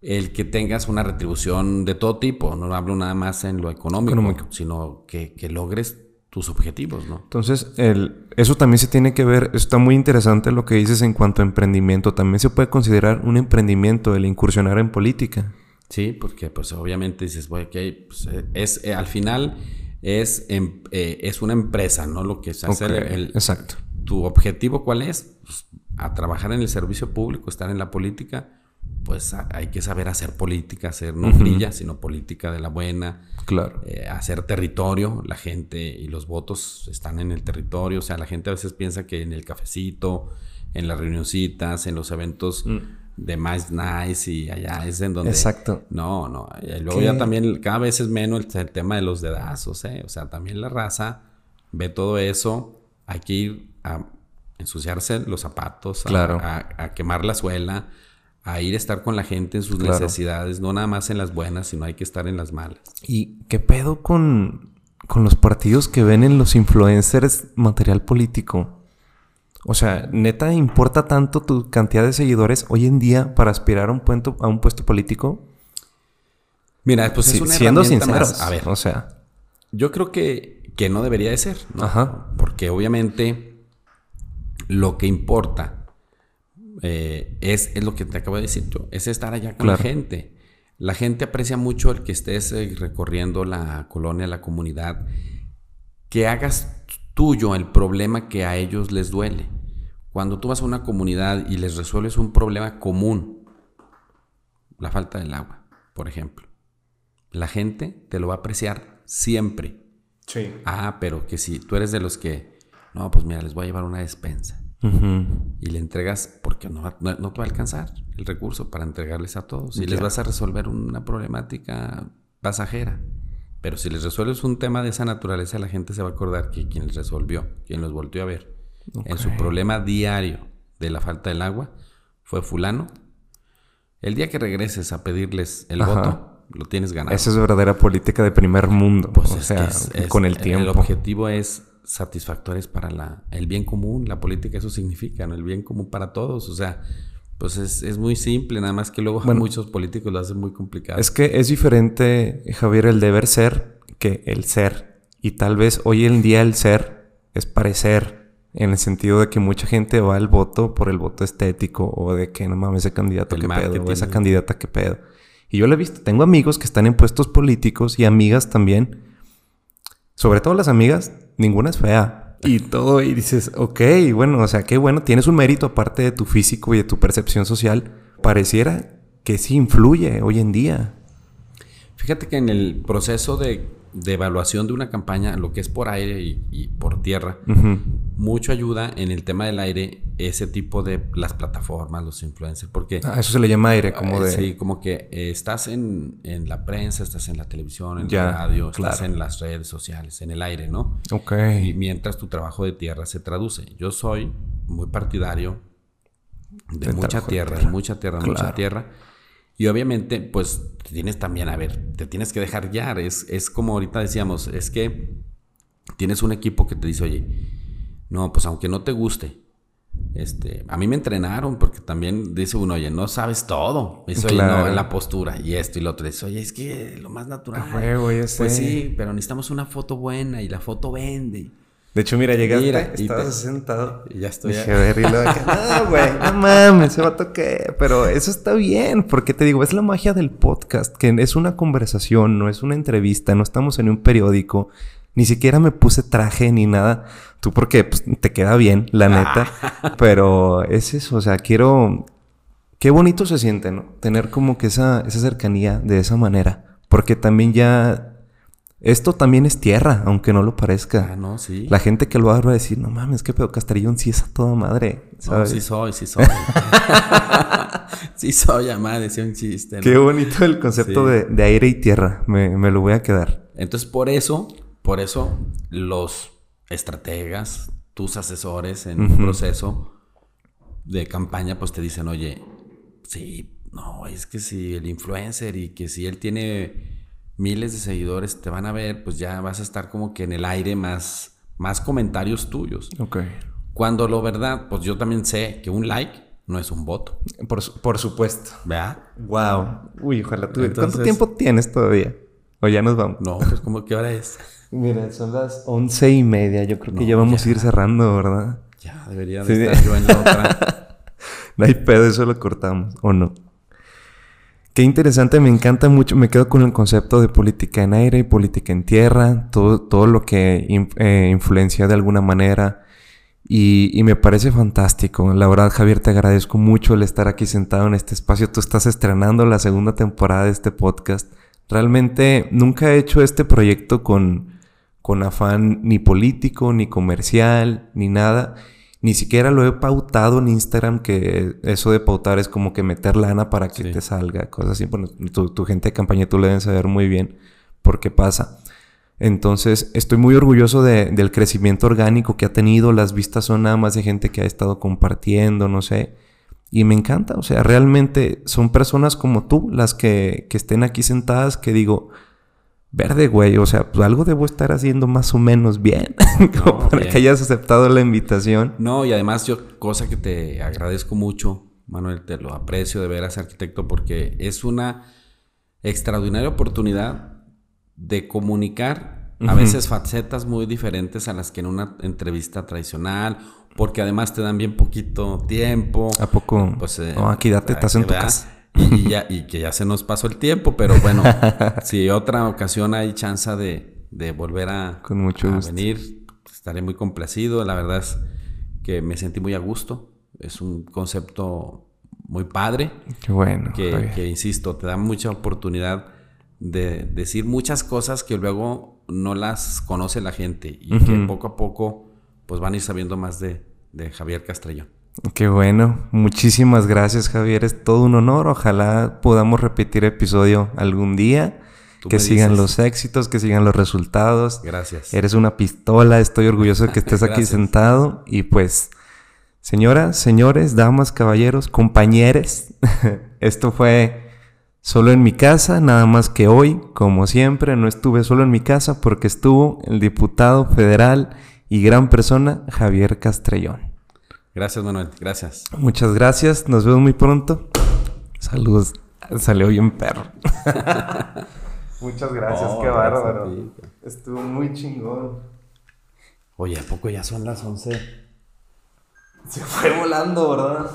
el que tengas una retribución de todo tipo. No hablo nada más en lo económico, sino que, logres tus objetivos, ¿no? Entonces, el, eso también se tiene que ver, está muy interesante lo que dices en cuanto a emprendimiento. También se puede considerar un emprendimiento el incursionar en política. Sí, porque pues obviamente dices, bueno, que pues, es, eh, al final es, em, eh, es una empresa, ¿no? Lo que se hace el, Exacto. ¿Tu objetivo cuál es? Pues, a trabajar en el servicio público, estar en la política, pues hay que saber hacer política, hacer no brilla, sino política de la buena. Claro. Eh, hacer territorio, la gente y los votos están en el territorio, o sea, la gente a veces piensa que en el cafecito, en las reunioncitas, en los eventos mm. De más nice y allá es en donde... Exacto. No, no. Y luego ya también cada vez es menos el, tema de los dedazos, ¿eh? O sea, también la raza ve todo eso, hay que ir a ensuciarse los zapatos, a, quemar la suela, a ir a estar con la gente en sus necesidades, no nada más en las buenas, sino hay que estar en las malas. ¿Y qué pedo con, con los partidos que ven en los influencers material político? O sea, neta, ¿importa tanto tu cantidad de seguidores hoy en día para aspirar a un, puesto, a un puesto político? Mira, pues es una siendo sinceros, más. A ver, o sea, yo creo que, que no debería de ser, ¿no? Ajá. Porque obviamente lo que importa eh, es, es lo que te acabo de decir yo, es estar allá con Claro. la gente. La gente aprecia mucho el que estés eh, recorriendo la colonia, la comunidad, que hagas tuyo el problema que a ellos les duele. Cuando tú vas a una comunidad y les resuelves un problema común, la falta del agua, por ejemplo, la gente te lo va a apreciar siempre. sí. Ah, pero que si tú eres de los que, no, pues mira, les voy a llevar una despensa y le entregas porque no, no, no te va a alcanzar el recurso para entregarles a todos. Y les vas a resolver una problemática pasajera. Pero si les resuelves un tema de esa naturaleza, la gente se va a acordar que quien les resolvió, quien los volteó a ver en su problema diario de la falta del agua fue fulano. El día que regreses a pedirles el Ajá. voto, lo tienes ganado. Esa es verdadera política de primer mundo. Pues o es sea, que es- es- con el El tiempo. objetivo es satisfactores para la, el bien común. La política eso significa, ¿no? El bien común para todos. O sea, pues es, es muy simple, nada más que luego Bueno. muchos políticos lo hacen muy complicado. Es que es diferente, Javier, el deber ser que el ser. Y tal vez hoy en día el ser es parecer. En el sentido de que mucha gente va al voto por el voto estético o de que no mames ese candidato El que pedo o esa candidata que pedo. Y yo lo he visto, tengo amigos que están en puestos políticos y amigas también. Sobre todo las amigas, ninguna es fea. Y todo, y dices, ok, bueno, o sea, qué bueno, tienes un mérito aparte de tu físico y de tu percepción social. Pareciera que sí influye hoy en día. Fíjate que en el proceso de, de evaluación de una campaña, lo que es por aire y, y por tierra, mucho ayuda en el tema del aire ese tipo de las plataformas, los influencers, porque Ah, eso se le llama aire, como Eh, de... Sí, como que eh, estás en, en la prensa, estás en la televisión, en Ya, la radio, estás en las redes sociales, en el aire, ¿no? Ok. Y mientras tu trabajo de tierra se traduce. Yo soy muy partidario de De mucha tierra, de tierra. mucha tierra, Claro. mucha tierra. Y obviamente, pues te tienes también, a ver, te tienes que dejar guiar. Es, es como ahorita decíamos, es que tienes un equipo que te dice, oye, no, pues aunque no te guste, este, a mí me entrenaron porque también dice uno, oye, no sabes todo. Eso, oye, Claro. no, la postura y esto y lo otro. Dice, oye, es que lo más natural. Ya Pues sí, pero necesitamos una foto buena y la foto vende. De hecho, mira, llegaste, Mira, estabas te- sentado. Y ya estoy. Dije, a y luego acá, no, güey, no mames, se va a tocar. Pero eso está bien, porque te digo, es la magia del podcast, que es una conversación, no es una entrevista, no estamos en un periódico, ni siquiera me puse traje ni nada. Tú porque pues, te queda bien, la neta. Pero es eso, o sea, quiero... Qué bonito se siente, ¿no? Tener como que esa, esa cercanía de esa manera. Porque también ya... Esto también es tierra, aunque no lo parezca. Ah, no, sí. La gente que lo haga va a decir, no mames, qué pedo, Castrillón sí es a toda madre. No, ¿sabes? sí soy, sí soy. sí soy, amada, decía un chiste. ¿no? Qué bonito el concepto Sí. de, de aire y tierra. Me, me lo voy a quedar. Entonces, por eso, por eso, los estrategas, tus asesores en un proceso de campaña, pues te dicen, oye, sí, no, es que si el influencer y que si él tiene miles de seguidores te van a ver, pues ya vas a estar como que en el aire más, más comentarios tuyos. Ok. Cuando lo verdad, pues yo también sé que un like no es un voto, Por, su- por supuesto. ¿verdad? Wow. Uy, ojalá tú. ¿Cuánto Entonces- tiempo tienes todavía? O ya nos vamos. No, pues como que hora es. Mira, son las once y media. Yo creo que No, ya vamos ya. a ir cerrando, ¿verdad? Ya, debería de Sí. estar yo en la otra. No hay pedo, eso lo cortamos, ¿o no? Qué interesante, me encanta mucho, me quedo con el concepto de política en aire y política en tierra, todo, todo lo que eh, influencia de alguna manera y, y me parece fantástico. La verdad, Javier, te agradezco mucho el estar aquí sentado en este espacio. Tú estás estrenando la segunda temporada de este podcast. Realmente nunca he hecho este proyecto con, con afán ni político, ni comercial, ni nada. Ni siquiera lo he pautado en Instagram, que eso de pautar es como que meter lana para que Sí. te salga, cosas así. Bueno, tu, tu gente de campaña tú le deben saber muy bien por qué pasa. Entonces, estoy muy orgulloso de- del crecimiento orgánico que ha tenido. Las vistas son nada más de gente que ha estado compartiendo, no sé. Y me encanta, o sea, realmente son personas como tú las que, que estén aquí sentadas que digo, verde, güey, o sea, pues algo debo estar haciendo más o menos bien, como No, para bien. que hayas aceptado la invitación. No, y además yo, cosa que te agradezco mucho, Manuel, te lo aprecio de veras, arquitecto, porque es una extraordinaria oportunidad de comunicar a veces facetas muy diferentes a las que en una entrevista tradicional, porque además te dan bien poquito tiempo. ¿A poco? Pues, eh, no, aquí date, estás en tu casa. Y, ya, y que ya se nos pasó el tiempo, pero bueno, si otra ocasión hay chance de, de volver a, Con mucho a gusto. venir, estaré muy complacido. La verdad es que me sentí muy a gusto. Es un concepto muy padre Qué bueno. que, insisto, te da mucha oportunidad de decir muchas cosas que luego no las conoce la gente y que poco a poco pues van a ir sabiendo más de, de Javier Castrellón. Qué bueno. Muchísimas gracias, Javier. Es todo un honor. Ojalá podamos repetir episodio algún día. Tú Que sigan dices. los éxitos, que sigan los resultados. Gracias. Eres una pistola. Estoy orgulloso de que estés aquí sentado. Y pues, señoras, señores, damas, caballeros, compañeros, esto fue solo en mi casa. Nada más que hoy, como siempre, no estuve solo en mi casa porque estuvo el diputado federal y gran persona Javier Castrellón. Gracias, Manuel. Gracias. Muchas gracias, nos vemos muy pronto. Saludos. Salió bien perro. Muchas gracias, Oh, qué gracias bárbaro. Estuvo muy chingón. Oye, ¿a poco ya son las 11? Se fue volando, ¿verdad?